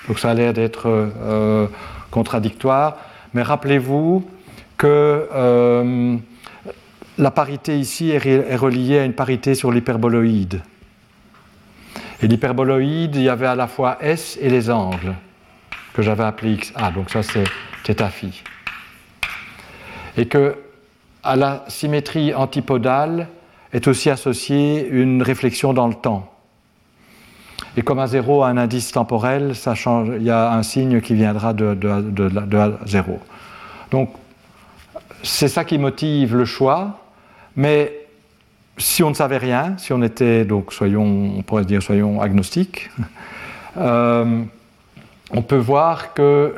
Donc ça a l'air d'être euh, contradictoire, mais rappelez-vous que la parité ici est reliée à une parité sur l'hyperboloïde. Et l'hyperboloïde, il y avait à la fois S et les angles, que j'avais appelé XA, donc ça c'est Et que à la symétrie antipodale est aussi associée une réflexion dans le temps. Et comme à 0 a un indice temporel, il y a un signe qui viendra de, de, de, de 0. Donc c'est ça qui motive le choix, mais si on ne savait rien, si on était, donc soyons, on pourrait dire, soyons agnostiques, euh, on peut voir que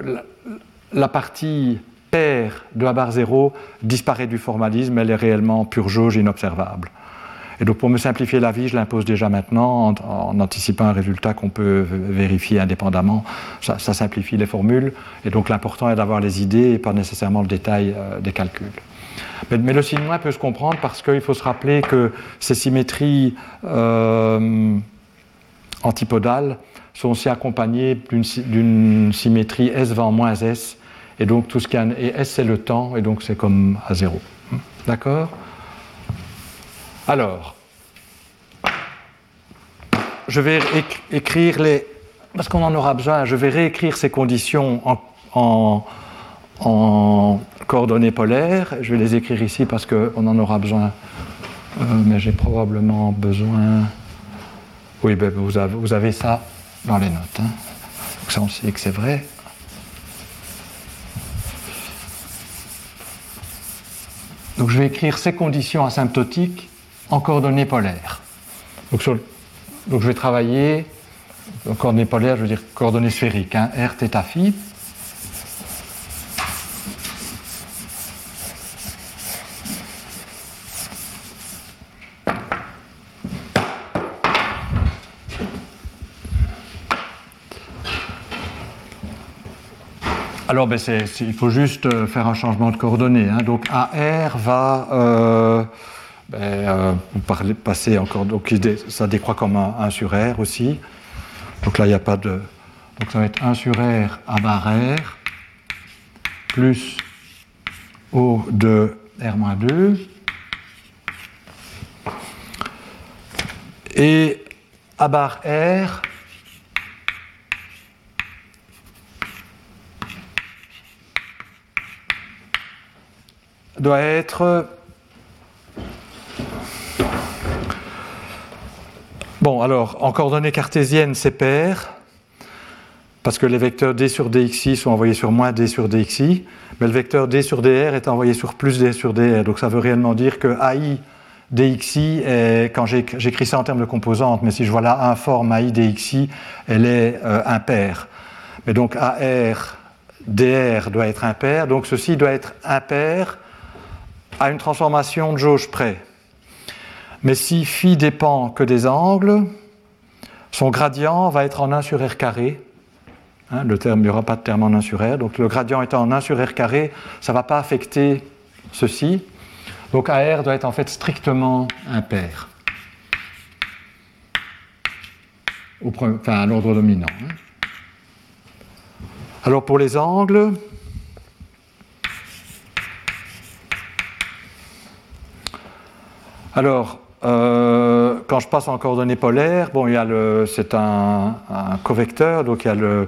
la, partie paire de A bar 0 disparaît du formalisme, elle est réellement pure jauge inobservable. Et donc pour me simplifier la vie, je l'impose déjà maintenant en, anticipant un résultat qu'on peut vérifier indépendamment. Ça, simplifie les formules. Et donc l'important est d'avoir les idées et pas nécessairement le détail euh, des calculs. Mais, le signe moins peut se comprendre parce qu'il faut se rappeler que ces symétries euh, antipodales sont aussi accompagnées d'une symétrie S va en moins S. Et donc tout ce qui a S c'est le temps, et donc c'est comme à zéro. D'accord? Alors, je vais écrire les. Parce qu'on en aura besoin, je vais réécrire ces conditions en, en, coordonnées polaires. Je vais les écrire ici parce qu'on en aura besoin. Euh, mais j'ai probablement besoin. Oui, ben vous, avez, vous, avez, ça dans les notes. Hein. ça, on sait que c'est vrai. Donc je vais écrire ces conditions asymptotiques en coordonnées polaires. Donc, je vais travailler en coordonnées polaires, je veux dire coordonnées sphériques, hein, R, θ, phi. Ben, il faut juste euh, faire un changement de coordonnées. Hein. Donc, AR va euh, ben, euh, passer encore. Donc, ça décroît comme un 1 sur R aussi. Donc là, il n'y a pas de. Donc, ça va être 1 sur R à barre R plus O de R-2. Et à barre R, doit être Bon, alors, en coordonnées cartésiennes, c'est pair, parce que les vecteurs d sur dxi sont envoyés sur moins d sur dxi, mais le vecteur d sur dr est envoyé sur plus d sur dr. Donc ça veut réellement dire que ai dxi, quand j'écris ça en termes de composantes, mais si je vois là forme ai dxi, elle est euh, impaire. Mais donc ar dr doit être impair, donc ceci doit être impair à une transformation de jauge près. Mais si phi dépend que des angles, son gradient va être en 1 sur r carré. Hein, le terme, il n'y aura pas de terme en 1 sur r. Donc le gradient étant en 1 sur r carré, ça ne va pas affecter ceci. Donc AR doit être en fait strictement impair. enfin, à l'ordre dominant. Hein. Alors pour les angles, Alors, euh, quand je passe en coordonnées polaires, c'est un, covecteur, donc il y a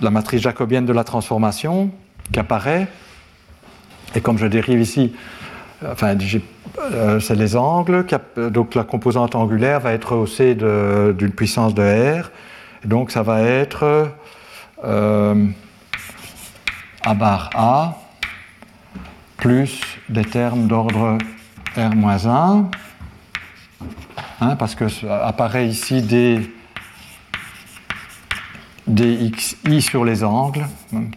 la matrice jacobienne de la transformation qui apparaît. Et comme je dérive ici, enfin, euh, c'est les angles, donc la composante angulaire va être haussée d'une puissance de R. Donc ça va être euh, A bar A plus des termes d'ordre R-1, hein, parce que apparaît ici des dxi sur les angles,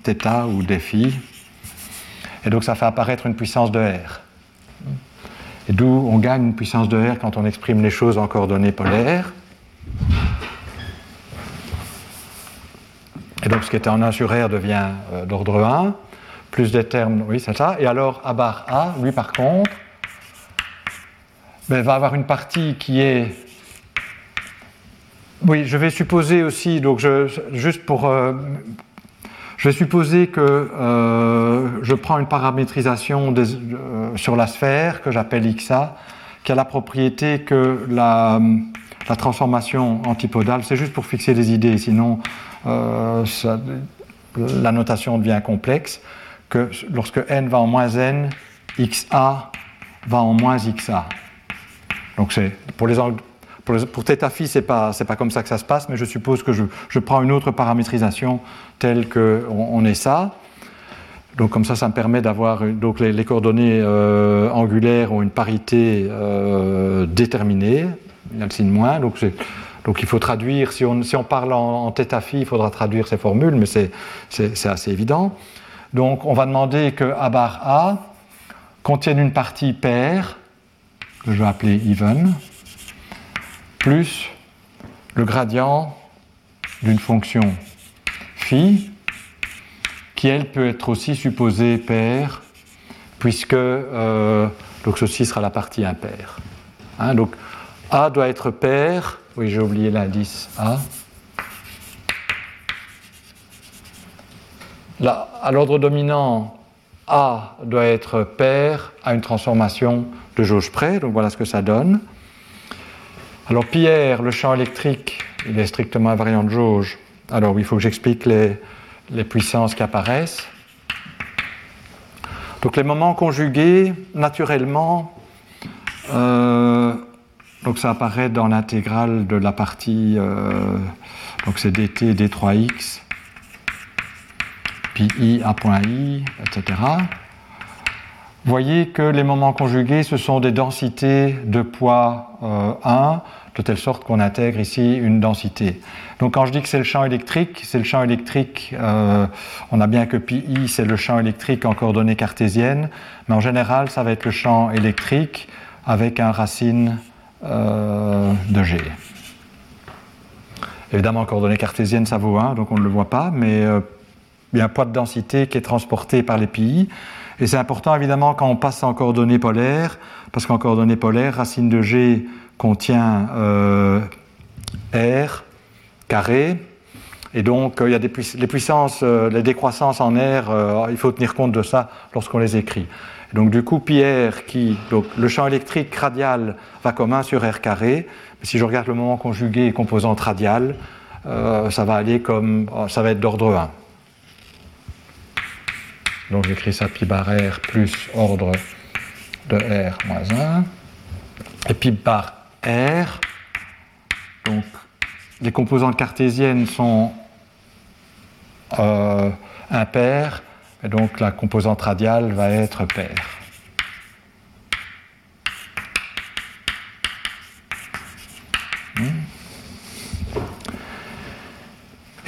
θ ou des phi, et donc ça fait apparaître une puissance de R. Et d'où on gagne une puissance de R quand on exprime les choses en coordonnées polaires. Et donc ce qui était en 1 sur R devient euh, d'ordre 1, plus des termes, oui c'est ça. Et alors A bar A, lui par contre, va avoir une partie qui est. Oui, je vais supposer aussi, donc je, juste pour. Euh, je vais supposer que euh, je prends une paramétrisation euh, sur la sphère que j'appelle XA, qui a la propriété que la, transformation antipodale, c'est juste pour fixer les idées, sinon la notation devient complexe, que lorsque n va en moins n, XA va en moins XA. Donc c'est pour les angles pour, θ phi, c'est pas c'est pas comme ça que ça se passe, mais je suppose que je, je prends une autre paramétrisation telle que on, est ça. Donc comme ça, ça me permet d'avoir donc les, coordonnées euh, angulaires ont une parité euh, déterminée. Il y signe moins, donc donc il faut traduire. Si on, si on parle en, en θ phi, il faudra traduire ces formules, mais c'est assez évident. Donc on va demander que A bar A contienne une partie paire je vais appeler even, plus le gradient d'une fonction phi, qui elle peut être aussi supposée paire, puisque euh, donc ceci sera la partie impaire. Hein, donc A doit être paire, oui j'ai oublié l'indice A. Là, à l'ordre dominant, A doit être paire à une transformation de jauge près, donc voilà ce que ça donne. Alors Pierre, le champ électrique, il est strictement invariant de jauge. Alors il faut que j'explique les, puissances qui apparaissent. Donc les moments conjugués, naturellement, euh, donc ça apparaît dans l'intégrale de la partie, euh, donc c'est dt d3x, pi i a point i, etc. Voyez que les moments conjugués, ce sont des densités de poids 1, euh, de telle sorte qu'on intègre ici une densité. Donc quand je dis que c'est le champ électrique, c'est le champ électrique, euh, on a bien que pi c'est le champ électrique en coordonnées cartésiennes, mais en général ça va être le champ électrique avec un racine euh, de g. Évidemment, en coordonnées cartésiennes, ça vaut 1, donc on ne le voit pas, mais il un poids de densité qui est transporté par les pi. Et c'est important évidemment quand on passe en coordonnées polaires, parce qu'en coordonnées polaires, racine de g contient euh, r carré, et donc euh, il y a des les puissances, euh, les décroissances en r, il faut tenir compte de ça lorsqu'on les écrit. donc du coup, pi r, qui, donc, le champ électrique radial va comme 1 sur r carré, mais si je regarde le moment conjugué et composante radiale, ça va aller comme, ça va être d'ordre 1. Donc j'écris ça pi bar r plus ordre de r moins 1. Et pi bar r, donc les composantes cartésiennes sont euh, impaires, et donc la composante radiale va être paire.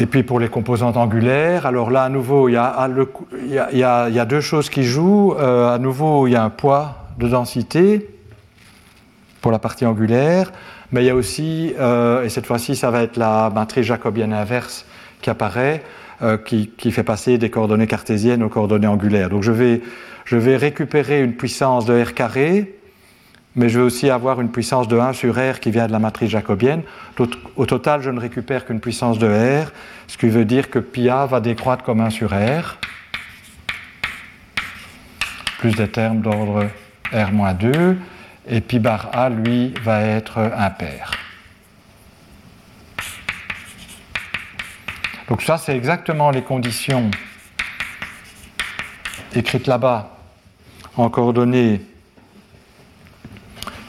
Et puis pour les composantes angulaires, alors là à nouveau il y a, deux choses qui jouent. Euh, à nouveau il y a un poids de densité pour la partie angulaire, mais il y a aussi, euh, et cette fois-ci ça va être la matrice jacobienne inverse qui apparaît, euh, qui, fait passer des coordonnées cartésiennes aux coordonnées angulaires. Donc je vais, je vais récupérer une puissance de r carré mais je vais aussi avoir une puissance de 1 sur R qui vient de la matrice jacobienne. Au total, je ne récupère qu'une puissance de R, ce qui veut dire que pi A va décroître comme 1 sur R, plus des termes d'ordre R-2, et pi bar A, lui, va être impair. Donc ça, c'est exactement les conditions écrites là-bas en coordonnées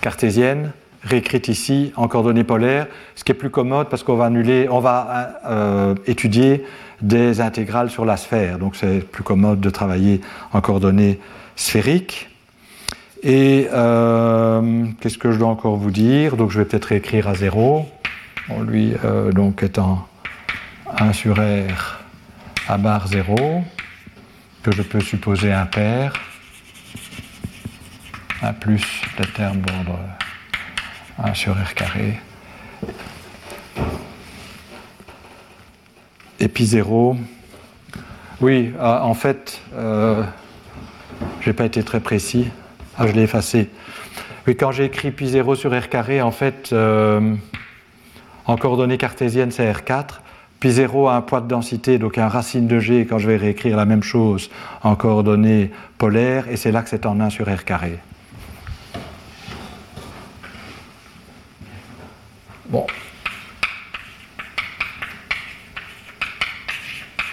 cartésienne, réécrite ici en coordonnées polaires, ce qui est plus commode parce qu'on va annuler, on va euh, étudier des intégrales sur la sphère, donc c'est plus commode de travailler en coordonnées sphériques. Et euh, qu'est-ce que je dois encore vous dire? Donc je vais peut-être écrire à 0. lui, euh, donc étant 1 sur R à barre 0, que je peux supposer impair. 1 plus le terme d'ordre 1 sur R carré. Et puis 0. Oui, ah, en fait, euh, je n'ai pas été très précis. Ah, je l'ai effacé. Oui, quand j'ai écrit pi 0 sur R carré, en fait, euh, en coordonnées cartésiennes, c'est R4. Pi 0 a un poids de densité, donc un racine de G, quand je vais réécrire la même chose en coordonnées polaires, et c'est là que c'est en 1 sur R carré. Bon.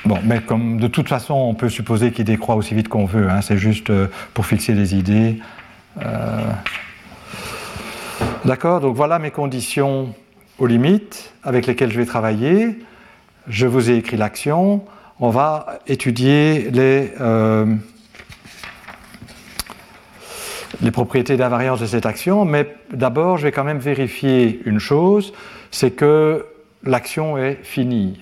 Bon, mais comme de toute façon, on peut supposer qu'il décroît aussi vite qu'on veut. Hein, c'est juste euh, pour fixer les idées. Euh, d'accord, donc voilà mes conditions aux limites avec lesquelles je vais travailler. Je vous ai écrit l'action. On va étudier les, euh, les propriétés d'invariance de cette action, mais d'abord je vais quand même vérifier une chose, c'est que l'action est finie.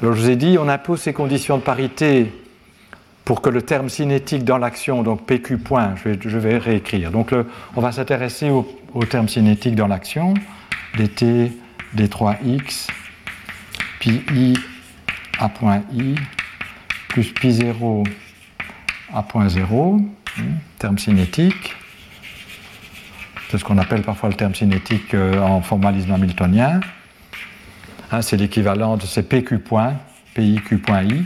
Alors je vous ai dit, on impose ces conditions de parité pour que le terme cinétique dans l'action, donc PQ point, je vais, réécrire. Donc on va s'intéresser au, terme cinétique dans l'action. dt d3x pi i à point i plus pi 0 à point 0, hmm, terme cinétique. C'est ce qu'on appelle parfois le terme cinétique euh, en formalisme hamiltonien. Hein, c'est l'équivalent de ces PQ points, PIQ point I.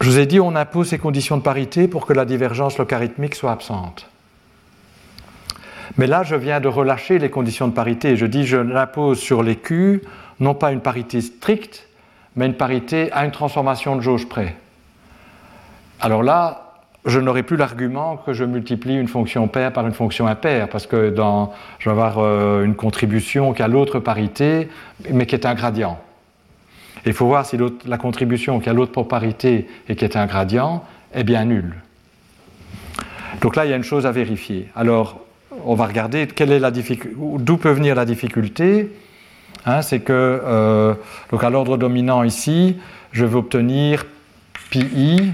Je vous ai dit, on impose ces conditions de parité pour que la divergence logarithmique soit absente. Mais là, je viens de relâcher les conditions de parité. Je dis, je l'impose sur les Q, non pas une parité stricte, mais une parité à une transformation de jauge près. Alors là, je n'aurai plus l'argument que je multiplie une fonction paire par une fonction impaire, parce que dans, je vais avoir euh, une contribution qui a l'autre parité, mais qui est un gradient. il faut voir si la contribution qui a l'autre parité et qui est un gradient est bien nulle. Donc là, il y a une chose à vérifier. Alors, on va regarder d'où peut venir la difficulté. Hein, c'est que, euh, donc à l'ordre dominant ici, je vais obtenir pi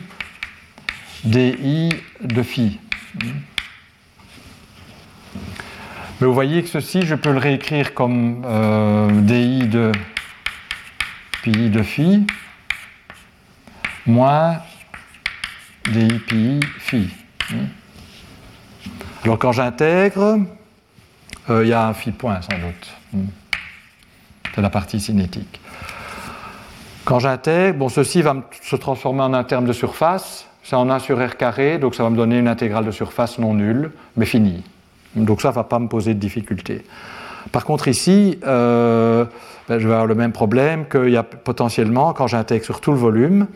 di de phi. Mais vous voyez que ceci, je peux le réécrire comme euh, di de pi de phi moins di pi phi. Alors quand j'intègre, euh, il y a un phi point sans doute. C'est la partie cinétique. Quand j'intègre, bon, ceci va se transformer en un terme de surface. C'est en 1 sur r carré, donc ça va me donner une intégrale de surface non nulle, mais finie. Donc ça ne va pas me poser de difficulté. Par contre ici, euh, ben, je vais avoir le même problème qu'il y a potentiellement, quand j'intègre sur tout le volume,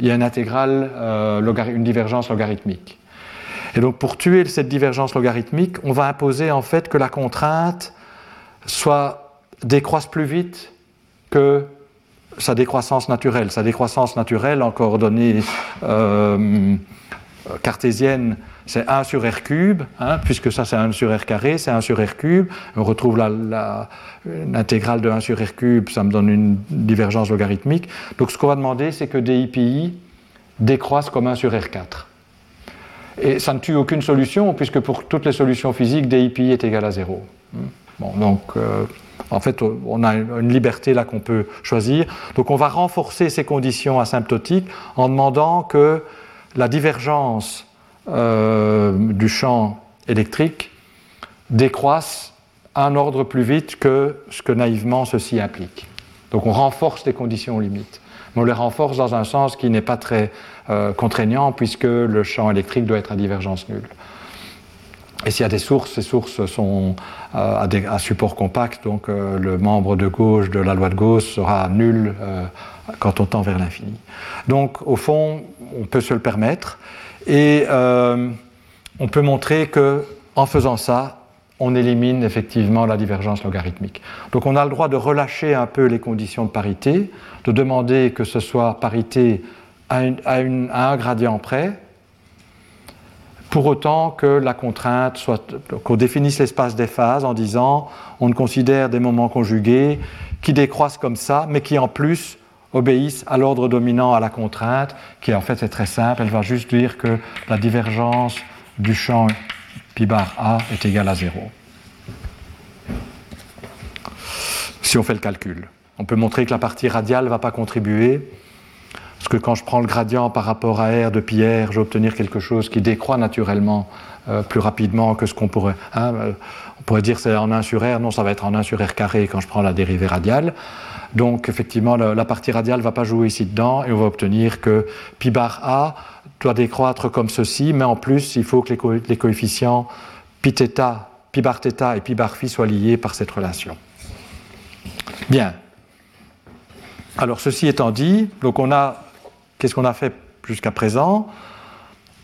il y a une intégrale, euh, une divergence logarithmique. Et donc pour tuer cette divergence logarithmique, on va imposer en fait que la contrainte soit décroisse plus vite que sa décroissance naturelle. Sa décroissance naturelle en coordonnées euh, cartésiennes, c'est 1 sur r cube, hein, puisque ça c'est 1 sur r carré, c'est 1 sur r cube. On retrouve l'intégrale de 1 sur r cube, ça me donne une divergence logarithmique. Donc ce qu'on va demander, c'est que DIPI décroisse comme 1 sur r4. Et ça ne tue aucune solution, puisque pour toutes les solutions physiques, DIPI est égal à 0. Bon, donc, euh, en fait, on a une liberté là qu'on peut choisir. Donc, on va renforcer ces conditions asymptotiques en demandant que la divergence euh, du champ électrique décroisse un ordre plus vite que ce que naïvement ceci implique. Donc, on renforce les conditions limites mais on les renforce dans un sens qui n'est pas très euh, contraignant puisque le champ électrique doit être à divergence nulle. Et s'il y a des sources, ces sources sont euh, à, support compact, donc euh, le membre de gauche de la loi de Gauss sera nul quand on tend vers l'infini. Donc au fond, on peut se le permettre et on peut montrer que en faisant ça, on élimine effectivement la divergence logarithmique. Donc on a le droit de relâcher un peu les conditions de parité, de demander que ce soit parité à, un gradient près, pour autant que la contrainte soit qu'on définisse l'espace des phases en disant on ne considère des moments conjugués qui décroissent comme ça, mais qui en plus obéissent à l'ordre dominant à la contrainte, qui en fait est très simple, elle va juste dire que la divergence du champ pi bar A est égal à 0. Si on fait le calcul. On peut montrer que la partie radiale ne va pas contribuer, parce que quand je prends le gradient par rapport à R de pi R, je vais obtenir quelque chose qui décroît naturellement euh, plus rapidement que ce qu'on pourrait. Hein, euh, on pourrait dire c'est en 1 sur R, non, ça va être en 1 sur R carré quand je prends la dérivée radiale. Donc effectivement, la, partie radiale ne va pas jouer ici dedans et on va obtenir que pi bar A doit décroître comme ceci, mais en plus, il faut que les, coefficients pi theta, pi bar theta et pi bar phi soient liés par cette relation. Bien. Alors, ceci étant dit, donc on a, qu'est-ce qu'on a fait jusqu'à présent?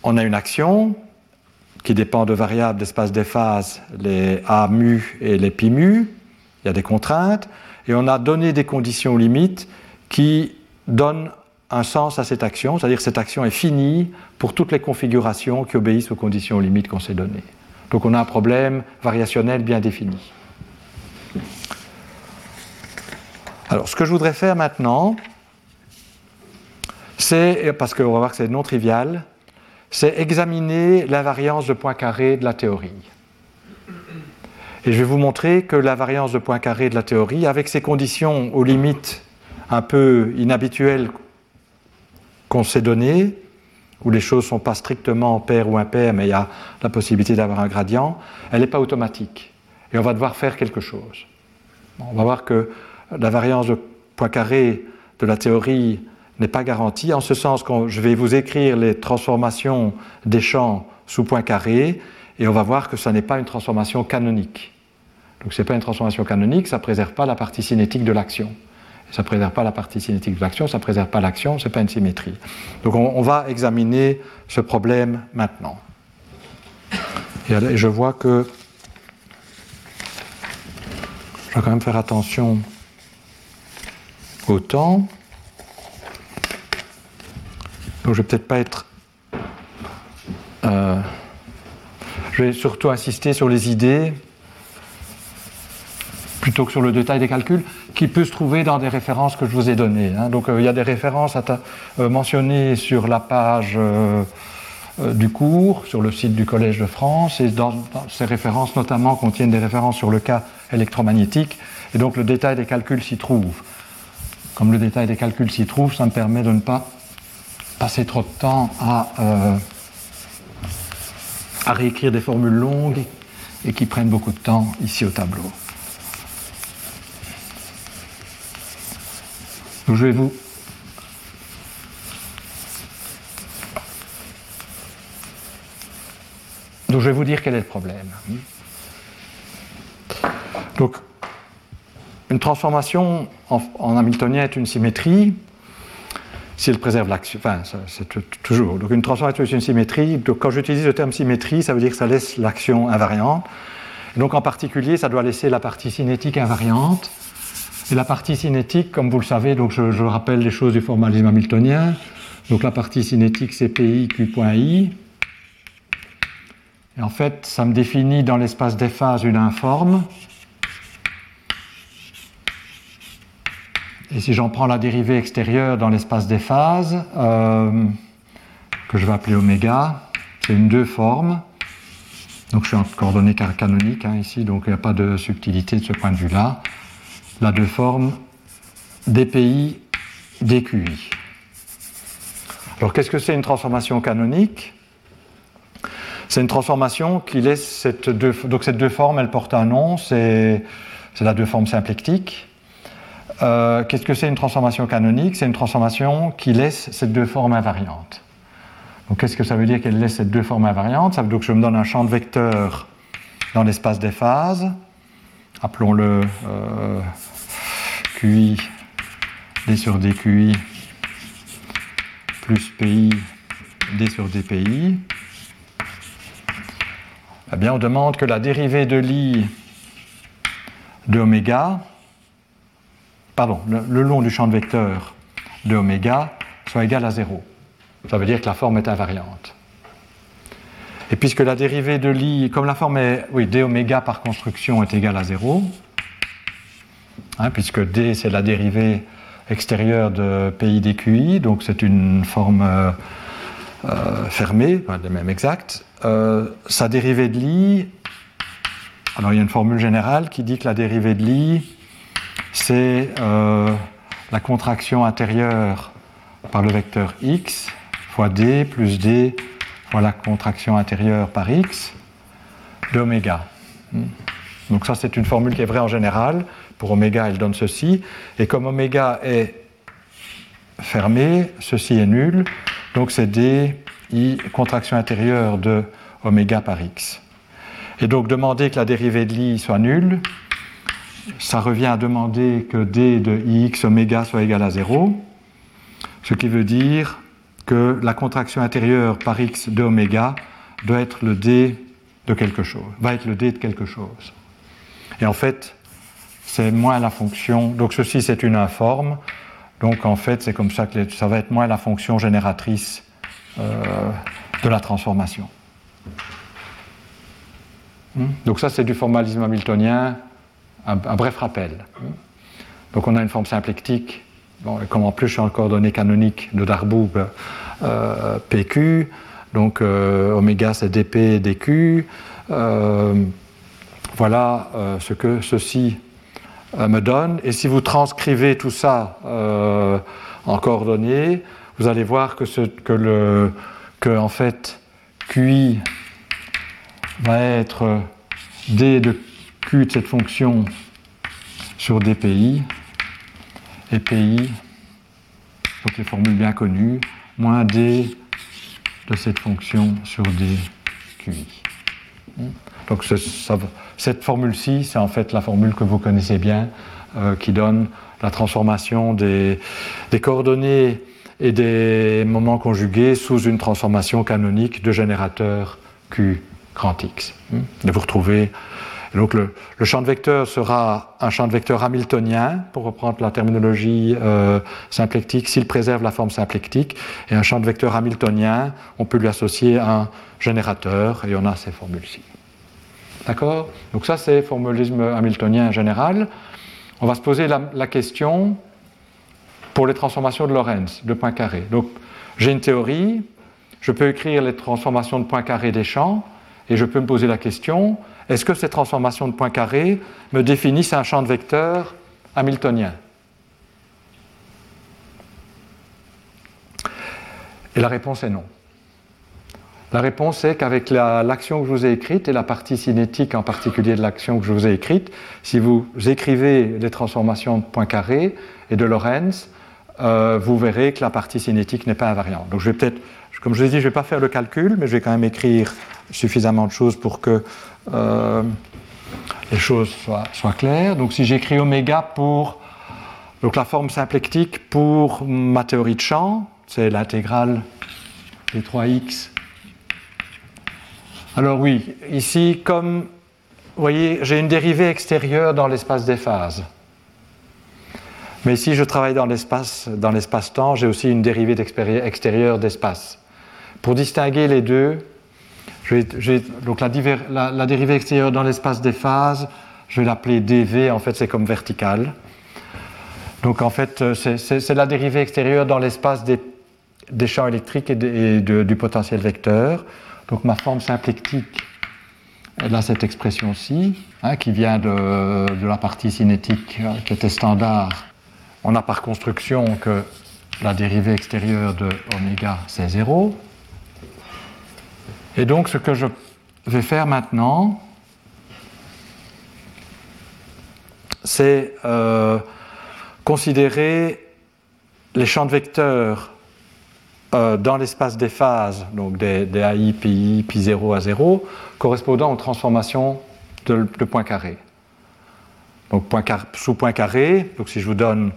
On a une action qui dépend de variables d'espace des phases, les A mu et les pi mu. Il y a des contraintes. Et on a donné des conditions limites qui donnent un sens à cette action, c'est-à-dire cette action est finie pour toutes les configurations qui obéissent aux conditions limites qu'on s'est données. Donc on a un problème variationnel bien défini. Alors ce que je voudrais faire maintenant, c'est, parce qu'on va voir que c'est non trivial, c'est examiner l'invariance de Poincaré de la théorie. Et je vais vous montrer que l'invariance de Poincaré de la théorie, avec ces conditions aux limites un peu inhabituelles qu'on s'est données, où les choses ne sont pas strictement paires ou impaires, mais il y a la possibilité d'avoir un gradient, elle n'est pas automatique. Et on va devoir faire quelque chose. On va voir que la variance de Poincaré de la théorie n'est pas garantie, en ce sens que je vais vous écrire les transformations des champs sous Poincaré, et on va voir que ce n'est pas une transformation canonique. Donc ce n'est pas une transformation canonique, ça ne préserve pas la partie cinétique de l'action. Ça ne préserve pas la partie cinétique de l'action, ça ne préserve pas l'action, ce n'est pas une symétrie. Donc on, va examiner ce problème maintenant. Et, je vois que je dois quand même faire attention au temps. Donc je vais peut-être pas être. Euh, je vais surtout insister sur les idées plutôt que sur le détail des calculs, qui peut se trouver dans des références que je vous ai données. Hein. Donc euh, il y a des références euh, mentionnées sur la page du cours, sur le site du Collège de France, et dans, ces références notamment contiennent des références sur le cas électromagnétique, et donc le détail des calculs s'y trouve. Comme le détail des calculs s'y trouve, ça me permet de ne pas passer trop de temps à, à réécrire des formules longues et qui prennent beaucoup de temps ici au tableau. Donc je vais vous Donc je vais vous dire quel est le problème. Donc une transformation en, hamiltonien est une symétrie si elle préserve l'action. Enfin, c'est toujours. Donc une transformation est une symétrie. Donc quand j'utilise le terme symétrie, ça veut dire que ça laisse l'action invariante. donc en particulier, ça doit laisser la partie cinétique invariante. Et la partie cinétique, comme vous le savez, donc je, rappelle les choses du formalisme hamiltonien. Donc la partie cinétique, c'est PI, Q.I. Et en fait, ça me définit dans l'espace des phases une informe. Et si j'en prends la dérivée extérieure dans l'espace des phases, euh, que je vais appeler oméga, c'est une deux forme. Donc je suis en coordonnées canoniques hein, ici, donc il n'y a pas de subtilité de ce point de vue-là la deux formes DPI, DQI. Alors qu'est-ce que c'est une transformation canonique? C'est une transformation qui laisse cette deux, donc cette deux formes, elle porte un nom, c'est la deux formes symplectiques. Euh, qu'est-ce que c'est une transformation canonique? C'est une transformation qui laisse cette deux formes invariantes. Donc qu'est-ce que ça veut dire qu'elle laisse cette deux formes invariantes? Ça veut dire que je me donne un champ de vecteurs dans l'espace des phases, appelons-le euh, QI, D sur DQI, plus PI, D sur DPI, eh bien, on demande que la dérivée de l'I de oméga, pardon, le, long du champ de vecteur de oméga soit égal à 0. Ça veut dire que la forme est invariante. Et puisque la dérivée de l'I, comme la forme est, oui, d oméga par construction est égale à 0, Hein, puisque D c'est la dérivée extérieure de PI dQI, donc c'est une forme euh, euh, fermée, de même exacte. Euh, sa dérivée de l'I, alors il y a une formule générale qui dit que la dérivée de l'I, c'est la contraction intérieure par le vecteur x fois d plus d fois la contraction intérieure par x d'oméga. Hmm. Donc ça c'est une formule qui est vraie en général. Pour oméga, elle donne ceci. Et comme oméga est fermé, ceci est nul. Donc c'est d, i, contraction intérieure de oméga par x. Et donc demander que la dérivée de l'i soit nulle, ça revient à demander que d de ix oméga soit égal à 0, ce qui veut dire que la contraction intérieure par x de oméga doit être le d de quelque chose, va être le d de quelque chose. Et en fait, c'est moins la fonction. Donc ceci, c'est une informe. Donc en fait, c'est comme ça que ça va être moins la fonction génératrice euh, de la transformation. Hmm? Donc ça, c'est du formalisme hamiltonien, un, bref rappel. Donc on a une forme symplectique, bon, comme en plus je suis en coordonnées canoniques de Darboux euh, PQ, Donc oméga c'est dp dq. voilà ce que ceci me donne. Et si vous transcrivez tout ça en coordonnées, vous allez voir que, ce, que, le, que en fait QI va être d de Q de cette fonction sur dpi et pi, donc les formules bien connues, moins d de cette fonction sur dqi. Donc cette formule-ci, c'est en fait la formule que vous connaissez bien, euh, qui donne la transformation des, des, coordonnées et des moments conjugués sous une transformation canonique de générateur Q grand X. Et vous retrouvez donc le, champ de vecteur sera un champ de vecteur hamiltonien, pour reprendre la terminologie euh, symplectique, s'il préserve la forme symplectique. Et un champ de vecteur hamiltonien, on peut lui associer un générateur, et on a ces formules-ci. D'accord? Donc ça, c'est formulisme hamiltonien général. On va se poser la, question pour les transformations de Lorentz, de Poincaré. Donc j'ai une théorie, je peux écrire les transformations de Poincaré des champs, et je peux me poser la question, est-ce que ces transformations de Poincaré me définissent un champ de vecteurs hamiltonien? Et la réponse est non. La réponse est qu'avec l'action que je vous ai écrite, et la partie cinétique en particulier de l'action que je vous ai écrite, si vous écrivez les transformations de Poincaré et de Lorentz, euh, vous verrez que la partie cinétique n'est pas invariante. Donc je vais peut-être, comme je l'ai dit, je ne vais pas faire le calcul, mais je vais quand même écrire suffisamment de choses pour que euh, les choses soient, claires. Donc si j'écris oméga pour donc la forme symplectique pour ma théorie de champ, c'est l'intégrale des 3x. Alors oui, ici, comme vous voyez, j'ai une dérivée extérieure dans l'espace des phases. Mais si je travaille dans l'espace, dans l'espace-temps, j'ai aussi une dérivée extérieure d'espace. Pour distinguer les deux, donc la, dérivée extérieure dans l'espace des phases, je vais l'appeler dv, en fait c'est comme vertical. Donc en fait euh, c'est la dérivée extérieure dans l'espace des, champs électriques et, du potentiel vecteur. Donc ma forme symplectique, elle a cette expression-ci, hein, qui vient de, la partie cinétique euh, qui était standard. On a par construction que la dérivée extérieure de oméga c'est 0. Et donc ce que je vais faire maintenant, c'est euh, considérer les champs de vecteurs euh, dans l'espace des phases, donc des, AI, PI, pi 0 à 0, correspondant aux transformations de, de Poincaré. Donc sous Poincaré, donc si je vous donne,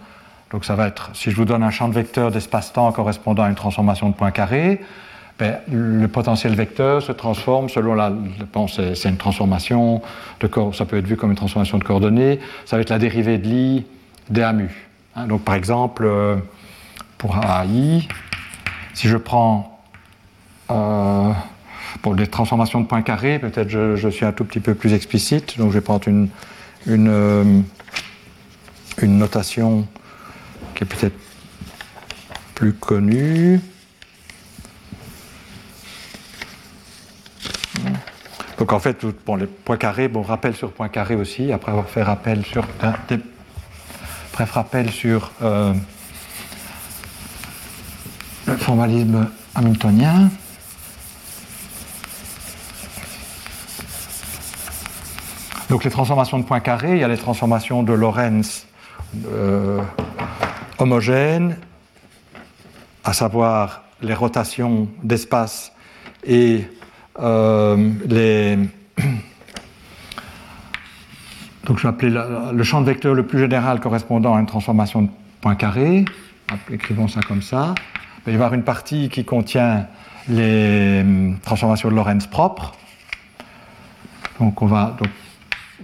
donc ça va être, si je vous donne un champ de vecteurs d'espace-temps correspondant à une transformation de Poincaré, ben, le potentiel vecteur se transforme selon la. c'est une transformation ça peut être vu comme une transformation de coordonnées. Ça va être la dérivée de l'i dAmu. Hein, donc par exemple, euh, pour AI, si je prends euh, pour les transformations de points carrés, peut-être je, je, suis un tout petit peu plus explicite. Donc je vais prendre une, une, euh, une notation qui est peut-être plus connue. Donc en fait, les points carrés, bon, rappel sur point carré aussi, après avoir fait rappel sur, bref, rappel sur euh, le formalisme hamiltonien. Donc les transformations de points carrés, il y a les transformations de Lorentz euh, homogènes, à savoir les rotations d'espace et les... Donc je vais appeler le champ de vecteur le plus général correspondant à une transformation de point carré. Écrivons ça comme ça. Il va y avoir une partie qui contient les hum, transformations de Lorentz propres. Donc on va donc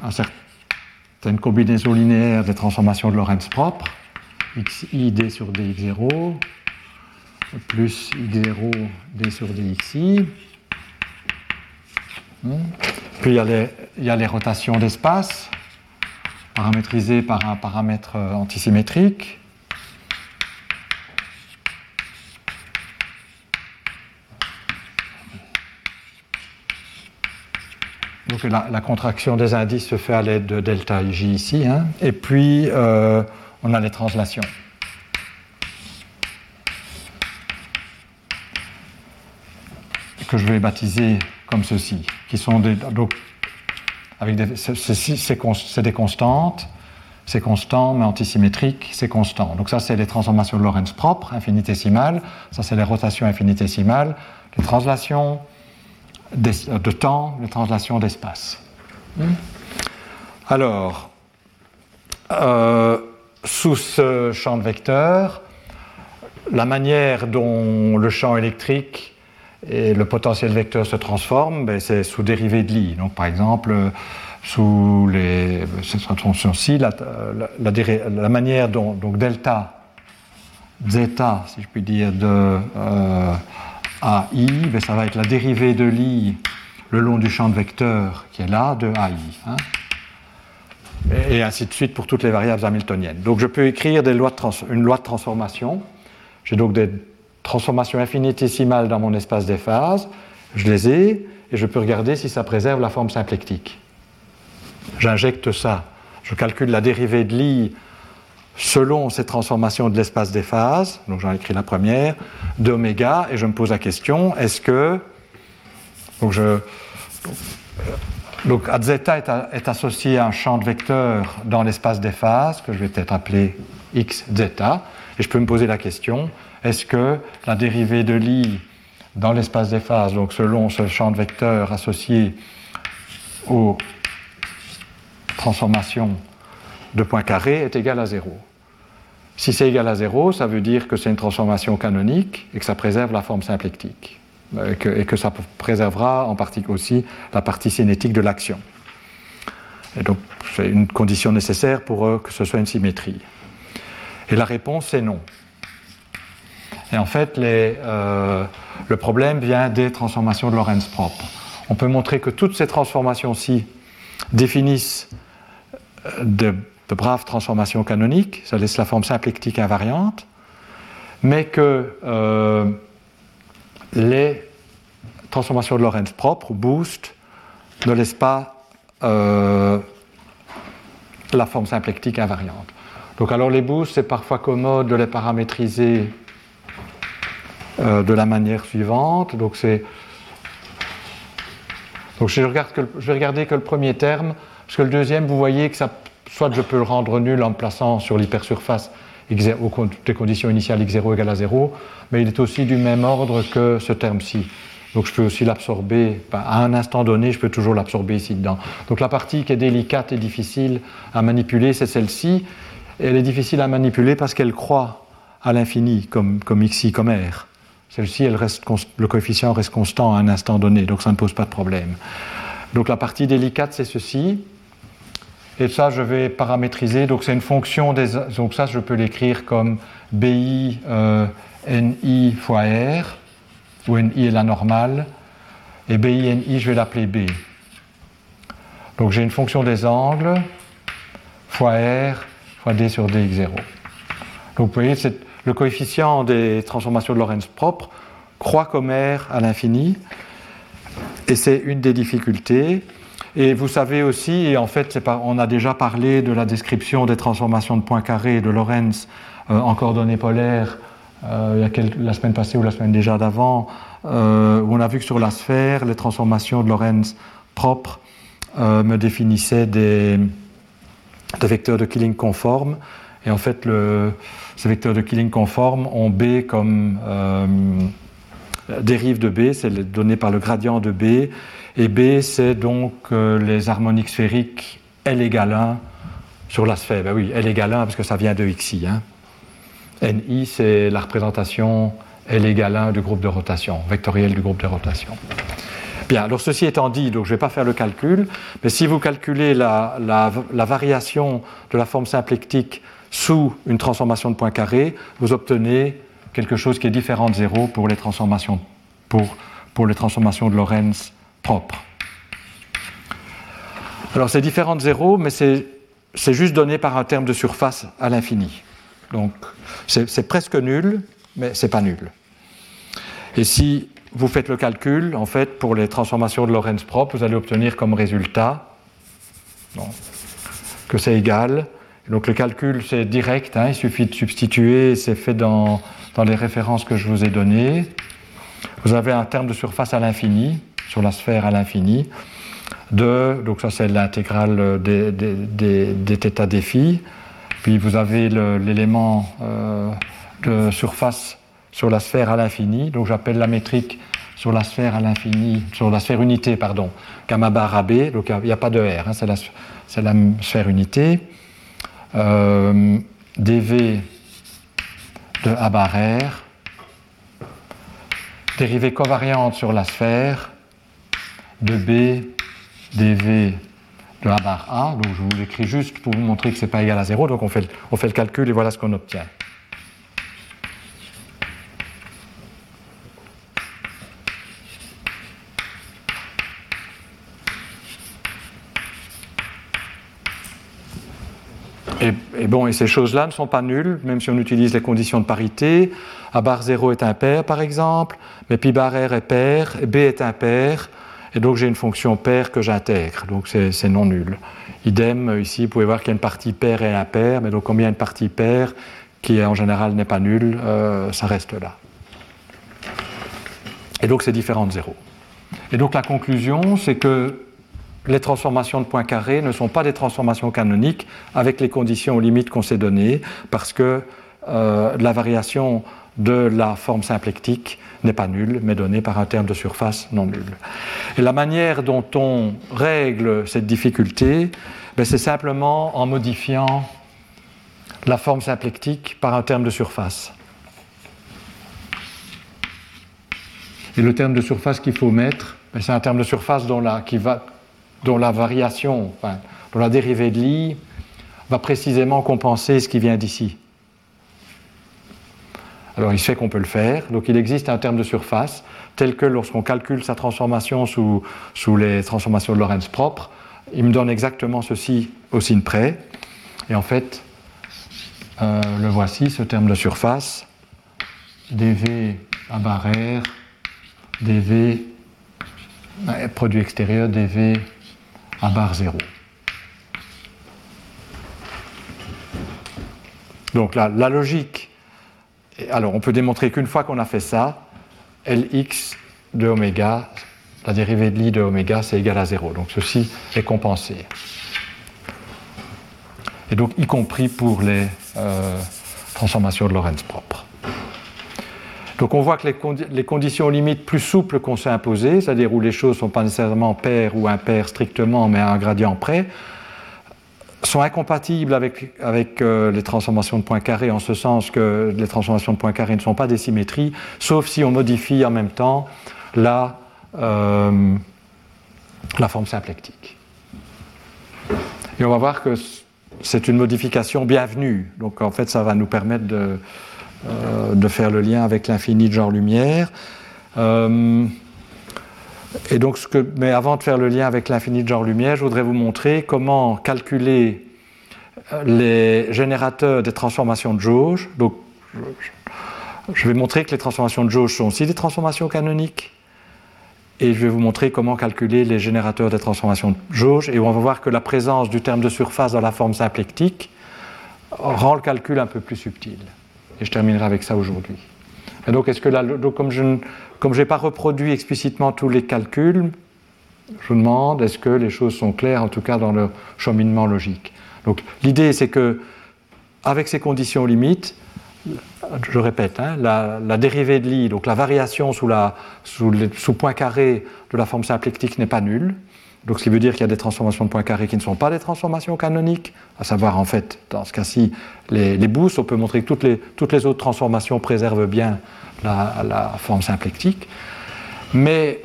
à certaines combinaisons linéaires des transformations de Lorentz propres, xi d sur dx0 plus x0 d sur dxi. Hmm. Puis il y a les, rotations d'espace, paramétrisées par un paramètre euh, antisymétrique. Donc la, contraction des indices se fait à l'aide de delta J ici. Hein. Et puis, euh, on a les translations. Que je vais baptiser comme ceci qui sont des, donc, avec c'est des constantes, c'est constant, mais antisymétrique, c'est constant. Donc ça, c'est les transformations de Lorentz propres, infinitésimales. Ça, c'est les rotations infinitésimales, les translations de temps, les translations d'espace. Alors, euh, sous ce champ de vecteurs, la manière dont le champ électrique et le potentiel vecteur se transforme, ben, c'est sous dérivée de Lie. Donc, par exemple, sous les, cette ci la, la, manière dont donc delta, zeta, si je puis dire, de euh, AI, ben, ça va être la dérivée de Lie le long du champ de vecteur qui est là, de AI. Hein. et, ainsi de suite pour toutes les variables hamiltoniennes. Donc je peux écrire une loi de transformation. J'ai donc des transformations infinitésimales dans mon espace des phases. Je les ai et je peux regarder si ça préserve la forme symplectique. J'injecte ça. Je calcule la dérivée de Lie selon ces transformations de l'espace des phases, donc j'en écrit la première, d'oméga, et je me pose la question, est-ce que... Donc, je, donc est, associé à un champ de vecteurs dans l'espace des phases, que je vais peut-être appeler x zeta, et je peux me poser la question, est-ce que la dérivée de Lie dans l'espace des phases, donc selon ce champ de vecteurs associé aux transformations de points carrés, est égale à 0 si c'est égal à 0, ça veut dire que c'est une transformation canonique et que ça préserve la forme symplectique. Euh, et que, ça préservera en partie aussi la partie cinétique de l'action. Et donc, c'est une condition nécessaire pour euh, que ce soit une symétrie. Et la réponse est non. Et en fait, euh, le problème vient des transformations de Lorentz propres. On peut montrer que toutes ces transformations-ci définissent de de braves transformations canoniques, ça laisse la forme symplectique invariante, mais que euh, les transformations de Lorentz propres, boost, ne laissent pas euh, la forme symplectique invariante. Donc alors les boosts, c'est parfois commode de les paramétriser euh, de la manière suivante. Donc c'est donc je, regarde que, je vais regarder que le premier terme, parce que le deuxième, vous voyez que ça soit je peux le rendre nul en plaçant sur l'hypersurface des conditions initiales x0 égale à 0, mais il est aussi du même ordre que ce terme-ci. Donc je peux aussi l'absorber, à un instant donné, je peux toujours l'absorber ici dedans. Donc la partie qui est délicate et difficile à manipuler, c'est celle-ci. Elle est difficile à manipuler parce qu'elle croît à l'infini, comme, comme xi, comme r. Celle-ci, le coefficient reste constant à un instant donné, donc ça ne pose pas de problème. Donc la partie délicate, c'est ceci. Et ça, je vais paramétriser. Donc, c'est une fonction des. Donc, ça, je peux l'écrire comme BI euh, NI fois R, où NI est la normale. Et BI NI, je vais l'appeler B. Donc, j'ai une fonction des angles fois R fois D sur DX0. Donc, vous voyez, le coefficient des transformations de Lorentz propres croît comme R à l'infini. Et c'est une des difficultés. Et vous savez aussi, et en fait, on a déjà parlé de la description des transformations de points carrés de Lorentz euh, en coordonnées polaires euh, il y a la semaine passée ou la semaine déjà d'avant, euh, où on a vu que sur la sphère, les transformations de Lorentz propres me définissaient des, vecteurs de Killing conformes. Et en fait, ces vecteurs de Killing conformes ont B comme dérive de B, c'est donné par le gradient de B. Et B, c'est donc euh, les harmoniques sphériques L égale 1 sur la sphère. Ben oui, L égale 1 parce que ça vient de XI. Hein. NI, c'est la représentation L égale 1 du groupe de rotation, vectoriel du groupe de rotation. Bien, alors ceci étant dit, donc je ne vais pas faire le calcul, mais si vous calculez la, variation de la forme symplectique sous une transformation de point carré, vous obtenez quelque chose qui est différent de zéro pour les transformations, de Lorentz propre. Alors c'est différent de zéro, mais c'est juste donné par un terme de surface à l'infini. Donc c'est presque nul, mais c'est pas nul. Et si vous faites le calcul, en fait, pour les transformations de Lorentz propre, vous allez obtenir comme résultat que c'est égal. Donc le calcul, c'est direct, hein, il suffit de substituer, c'est fait dans, dans les références que je vous ai données. Vous avez un terme de surface à l'infini, sur la sphère à l'infini, de, donc ça c'est l'intégrale des, des, des, défis, puis vous avez l'élément euh, de surface sur la sphère à l'infini, donc j'appelle la métrique sur la sphère à l'infini, sur la sphère unité, pardon, gamma bar AB, donc il n'y a, pas de R, hein, c'est la, la, sphère unité. Euh, dV de A bar R, dérivée covariante sur la sphère de B dV de A bar A. Donc je vous l'écris juste pour vous montrer que ce n'est pas égal à 0. Donc on fait, on fait le calcul et voilà ce qu'on obtient. Et, bon, et ces choses-là ne sont pas nulles, même si on utilise les conditions de parité. A bar 0 est impair, par exemple, mais pi bar R est pair, B est impair, et donc j'ai une fonction paire que j'intègre, donc c'est non nul. Idem, ici, vous pouvez voir qu'il y a une partie paire et impair, mais donc comme il y a une partie paire qui en général n'est pas nulle, euh, ça reste là. Et donc c'est différent de zéro. Et donc la conclusion, c'est que les transformations de points carrés ne sont pas des transformations canoniques avec les conditions limites qu'on s'est données, parce que euh, la variation de la forme symplectique n'est pas nulle, mais donnée par un terme de surface non nul. Et la manière dont on règle cette difficulté, ben, c'est simplement en modifiant la forme symplectique par un terme de surface. Et le terme de surface qu'il faut mettre, ben, c'est un terme de surface dont la, qui va, dont la variation, enfin, dont la dérivée de l'i va précisément compenser ce qui vient d'ici. Alors il se fait qu'on peut le faire. Donc il existe un terme de surface tel que lorsqu'on calcule sa transformation sous, les transformations de Lorentz propres, il me donne exactement ceci au signe près. Et en fait, euh, le voici, ce terme de surface, dv à barrière, dv, produit extérieur, dv à barre 0. Donc la, la logique alors, on peut démontrer qu'une fois qu'on a fait ça, Lx de oméga, la dérivée de l'i de oméga, c'est égal à 0. Donc ceci est compensé. Et donc, y compris pour les euh, transformations de Lorentz propres. Donc on voit que les, conditions limites plus souples qu'on s'est imposées, c'est-à-dire où les choses ne sont pas nécessairement paires ou impaires strictement, mais à un gradient près, sont incompatibles avec, euh, les transformations de points carrés, en ce sens que les transformations de points carrés ne sont pas des symétries, sauf si on modifie en même temps la, euh, la forme symplectique. Et on va voir que c'est une modification bienvenue. Donc en fait, ça va nous permettre de, euh, de faire le lien avec l'infini de genre lumière. Et donc, mais avant de faire le lien avec l'infini de genre lumière, je voudrais vous montrer comment calculer euh, les générateurs des transformations de jauge. Donc, je vais montrer que les transformations de jauge sont aussi des transformations canoniques. Et je vais vous montrer comment calculer les générateurs des transformations de jauge. Et on va voir que la présence du terme de surface dans la forme symplectique rend le calcul un peu plus subtil. Et je terminerai avec ça aujourd'hui. Donc, est-ce que comme je n'ai pas reproduit explicitement tous les calculs, je vous demande est-ce que les choses sont claires, en tout cas dans le cheminement logique? Donc, l'idée, c'est que, avec ces conditions limites, je répète, hein, la, dérivée de l'i, donc la variation sous, la, sous point carré de la forme symplectique n'est pas nulle. Donc, ce qui veut dire qu'il y a des transformations de points carrés qui ne sont pas des transformations canoniques, à savoir, en fait, dans ce cas-ci, les, les boosts. On peut montrer que toutes les, autres transformations préservent bien la, la forme symplectique. Mais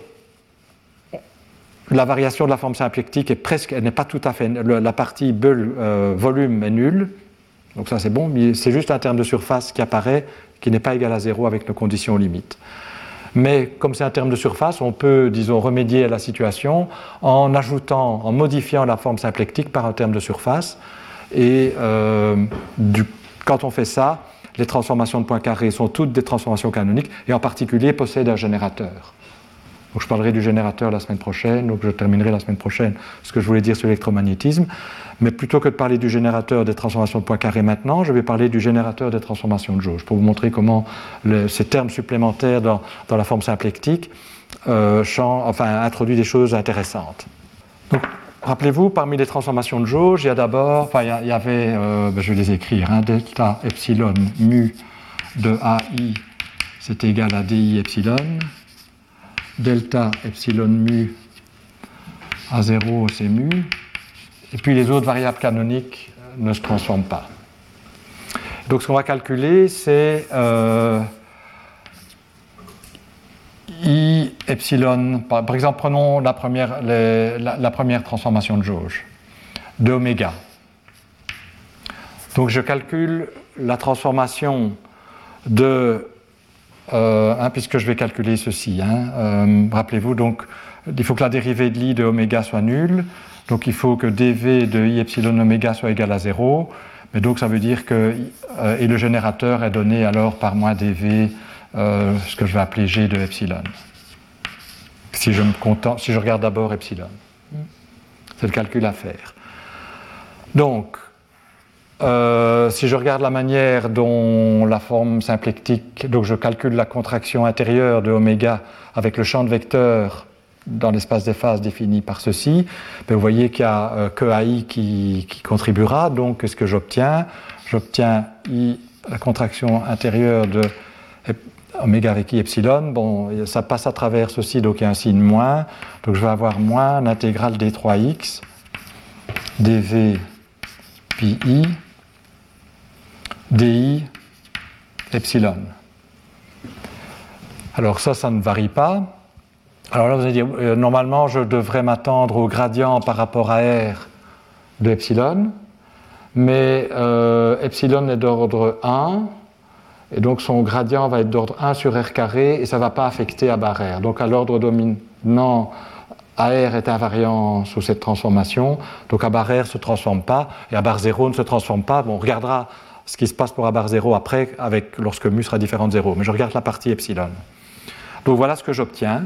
la variation de la forme symplectique est presque, elle n'est pas tout à fait, la partie bulle euh, volume est nulle, donc ça c'est bon, mais c'est juste un terme de surface qui apparaît, qui n'est pas égal à zéro avec nos conditions limites. Mais comme c'est un terme de surface, on peut, disons, remédier à la situation en ajoutant, en modifiant la forme symplectique par un terme de surface. Et euh, quand on fait ça, les transformations de Poincaré sont toutes des transformations canoniques et en particulier possèdent un générateur. Donc je parlerai du générateur la semaine prochaine, donc je terminerai la semaine prochaine ce que je voulais dire sur l'électromagnétisme. Mais plutôt que de parler du générateur des transformations de Poincaré maintenant, je vais parler du générateur des transformations de jauge pour vous montrer comment ces termes supplémentaires dans, la forme symplectique euh, introduisent des choses intéressantes. Rappelez-vous, parmi les transformations de jauge, il y a d'abord, enfin, il y, avait, euh, ben, je vais les écrire, hein, delta epsilon mu de AI, c'est égal à di epsilon. Delta epsilon mu à 0, c'est mu. Et puis les autres variables canoniques ne se transforment pas. Donc ce qu'on va calculer, c'est euh, I epsilon, par, exemple, prenons la première, la, première transformation de jauge, de oméga. Donc je calcule la transformation de, euh, hein, puisque je vais calculer ceci, hein, euh, rappelez-vous, donc il faut que la dérivée de l'I de oméga soit nulle, donc il faut que dV de I epsilon oméga soit égal à 0, mais donc ça veut dire que, euh, et le générateur est donné alors par moins dV euh, ce que je vais appeler G de epsilon. Si je, me si je regarde d'abord epsilon. C'est le calcul à faire. Donc, euh, si je regarde la manière dont la forme symplectique, donc je calcule la contraction intérieure de oméga avec le champ de vecteur dans l'espace des phases défini par ceci, ben, vous voyez qu'il n'y a euh, que AI qui, qui, contribuera. Donc, qu'est-ce que j'obtiens? J'obtiens I, la contraction intérieure de oméga avec i epsilon, bon, ça passe à travers ceci, donc il y a un signe moins. Donc je vais avoir moins l'intégrale d 3x dv pi i di epsilon. Alors ça, ça ne varie pas. Alors là, vous allez dire, euh, normalement, je devrais m'attendre au gradient par rapport à r de epsilon, mais euh, epsilon est d'ordre 1, et donc son gradient va être d'ordre 1 sur r carré et ça ne va pas affecter à bar r. Donc à l'ordre dominant, AR est invariant sous cette transformation, donc à bar R ne se transforme pas, et à bar 0 ne se transforme pas. Bon, on regardera ce qui se passe pour à bar 0 après, avec, lorsque mu sera différent de 0, mais je regarde la partie epsilon. Donc voilà ce que j'obtiens.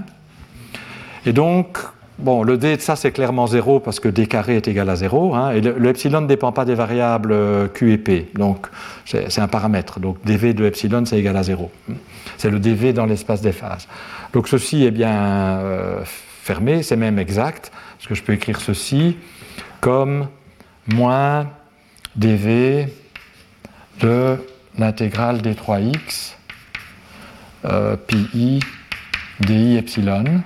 Et donc, Bon, le d de ça, c'est clairement 0 parce que d carré est égal à 0. Hein, et le, epsilon ne dépend pas des variables euh, q et p. Donc, c'est un paramètre. Donc, dv de epsilon, c'est égal à 0. C'est le dv dans l'espace des phases. Donc, ceci est bien euh, fermé, c'est même exact, parce que je peux écrire ceci comme moins dv de l'intégrale d 3x euh, pi di epsilon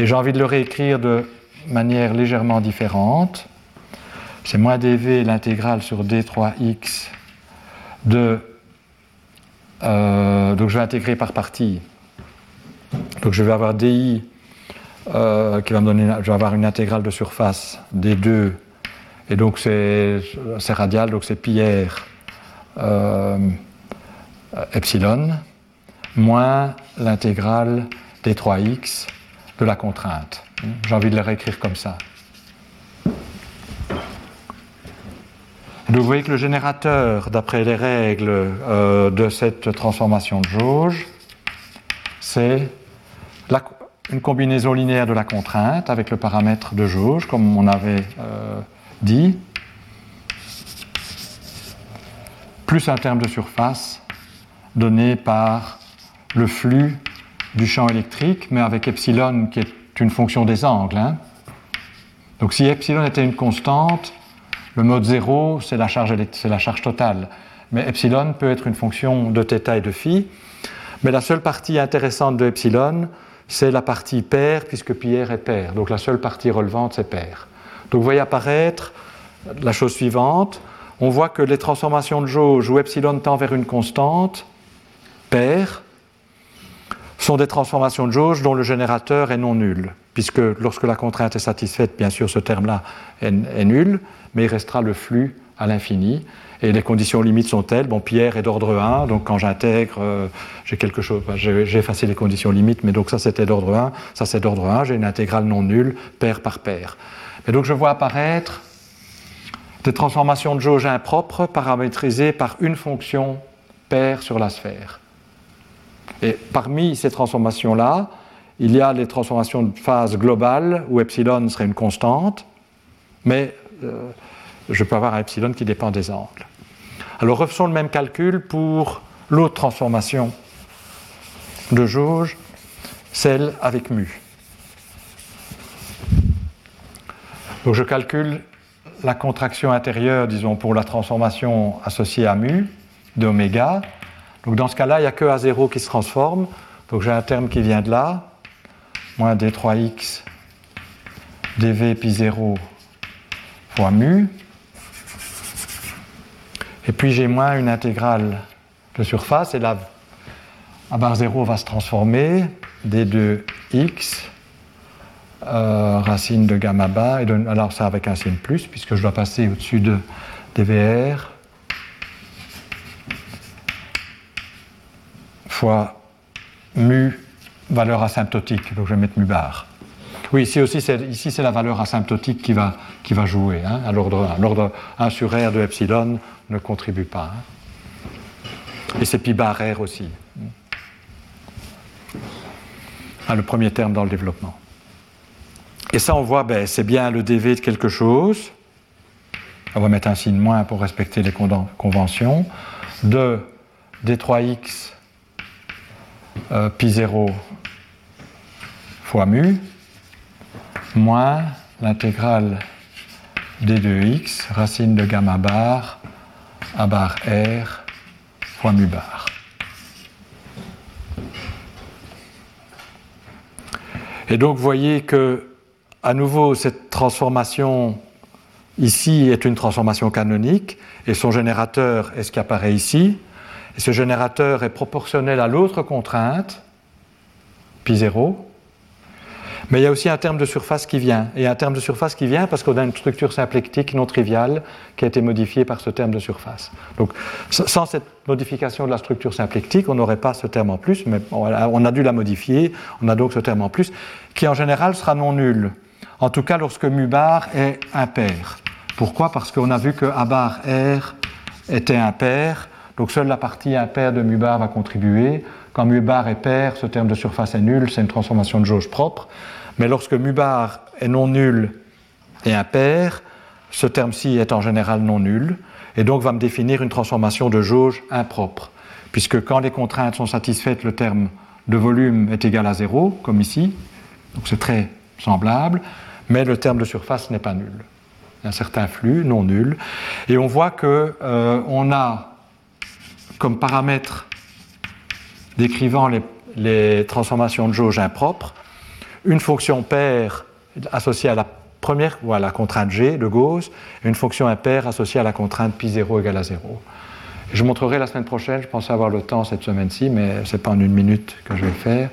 et j'ai envie de le réécrire de manière légèrement différente. C'est moins dv l'intégrale sur d3x de. Euh, donc je vais intégrer par partie. Donc je vais avoir di euh, qui va me donner. Je vais avoir une intégrale de surface d2 et donc c'est radial, donc c'est pi r euh, epsilon moins l'intégrale d3x de la contrainte. J'ai envie de le réécrire comme ça. vous voyez que le générateur, d'après les règles euh, de cette transformation de jauge, c'est une combinaison linéaire de la contrainte avec le paramètre de jauge, comme on avait euh, dit, plus un terme de surface donné par le flux du champ électrique, mais avec epsilon qui est une fonction des angles. Hein. Donc si epsilon était une constante, le mode 0, c'est la, charge, la charge totale. Mais epsilon peut être une fonction de θ et de phi. Mais la seule partie intéressante de epsilon, c'est la partie paire, puisque pi est paire. Donc la seule partie relevante, c'est paire. Donc vous voyez apparaître la chose suivante. On voit que les transformations de jauge où epsilon tend vers une constante, paire, sont des transformations de jauge dont le générateur est non nul, puisque lorsque la contrainte est satisfaite, bien sûr, ce terme-là est, nul, mais il restera le flux à l'infini. Et les conditions limites sont telles. Bon, Pierre est d'ordre 1, donc quand j'intègre, euh, j'ai quelque chose. J'ai effacé les conditions limites, mais donc ça c'était d'ordre 1, ça c'est d'ordre 1, j'ai une intégrale non nulle, paire par paire. Et donc je vois apparaître des transformations de jauge impropres paramétrisées par une fonction paire sur la sphère. Et parmi ces transformations-là, il y a les transformations de phase globale où epsilon serait une constante, mais euh, je peux avoir un epsilon qui dépend des angles. Alors refaisons le même calcul pour l'autre transformation de jauge, celle avec mu. Donc je calcule la contraction intérieure, disons, pour la transformation associée à mu de oméga. Donc dans ce cas-là, il n'y a que A0 qui se transforme. Donc j'ai un terme qui vient de là, moins d3x dv pi 0 fois mu. Et puis j'ai moins une intégrale de surface, et là, A bar 0 va se transformer, d2x, euh, racine de gamma bas, et alors ça avec un signe plus, puisque je dois passer au-dessus de dvr, fois mu valeur asymptotique, donc je vais mettre mu bar. Oui, ici aussi, c'est, la valeur asymptotique qui va, jouer, hein, à l'ordre 1. L'ordre 1 sur R de epsilon ne contribue pas. Hein. Et c'est pi bar R aussi. Ah, le premier terme dans le développement. Et ça, on voit, ben, c'est bien le dv de quelque chose. On va mettre un signe moins pour respecter les conventions. De d3x euh, pi 0 fois mu moins l'intégrale d2x racine de gamma bar a bar r fois mu bar. Et donc vous voyez que à nouveau cette transformation ici est une transformation canonique et son générateur est ce qui apparaît ici. Et ce générateur est proportionnel à l'autre contrainte, pi 0, mais il y a aussi un terme de surface qui vient. Et un terme de surface qui vient parce qu'on a une structure symplectique non triviale qui a été modifiée par ce terme de surface. Donc, sans cette modification de la structure symplectique, on n'aurait pas ce terme en plus, mais on a dû la modifier. On a donc ce terme en plus, qui en général sera non nul. En tout cas, lorsque mu bar est impair. Pourquoi? Parce qu'on a vu que a bar r était impair. Donc, seule la partie impaire de mu bar va contribuer. Quand mu bar est pair, ce terme de surface est nul, c'est une transformation de jauge propre. Mais lorsque mu bar est non nul et impair, ce terme-ci est en général non nul, et donc va me définir une transformation de jauge impropre. Puisque quand les contraintes sont satisfaites, le terme de volume est égal à zéro, comme ici, donc c'est très semblable, mais le terme de surface n'est pas nul. Il y a un certain flux non nul, et on voit que euh, on a comme paramètre décrivant les, transformations de jauge impropres une fonction paire associée à la première ou à la contrainte G de Gauss, et une fonction impaire associée à la contrainte pi 0 égale à 0. Je montrerai la semaine prochaine, je pensais avoir le temps cette semaine-ci, mais ce n'est pas en une minute que je vais le faire,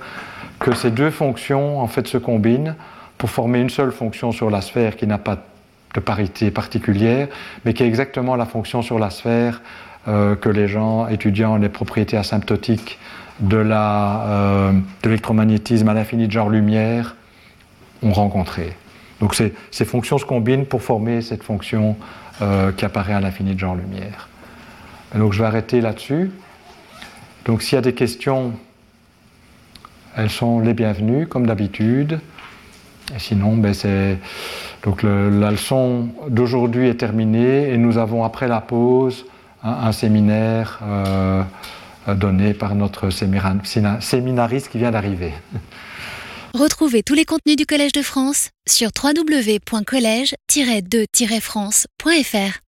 que ces deux fonctions en fait se combinent pour former une seule fonction sur la sphère qui n'a pas de parité particulière, mais qui est exactement la fonction sur la sphère que les gens étudiant les propriétés asymptotiques de euh, l'électromagnétisme à l'infini de genre lumière ont rencontré. Donc ces, ces, fonctions se combinent pour former cette fonction euh, qui apparaît à l'infini de genre lumière. donc je vais arrêter là-dessus. Donc s'il y a des questions, elles sont les bienvenues, comme d'habitude. Et sinon, ben c'est... Donc la leçon d'aujourd'hui est terminée et nous avons après la pause un, séminaire. Euh, donné par notre séminariste qui vient d'arriver. Retrouvez tous les contenus du Collège de France sur www.colège-2-france.fr.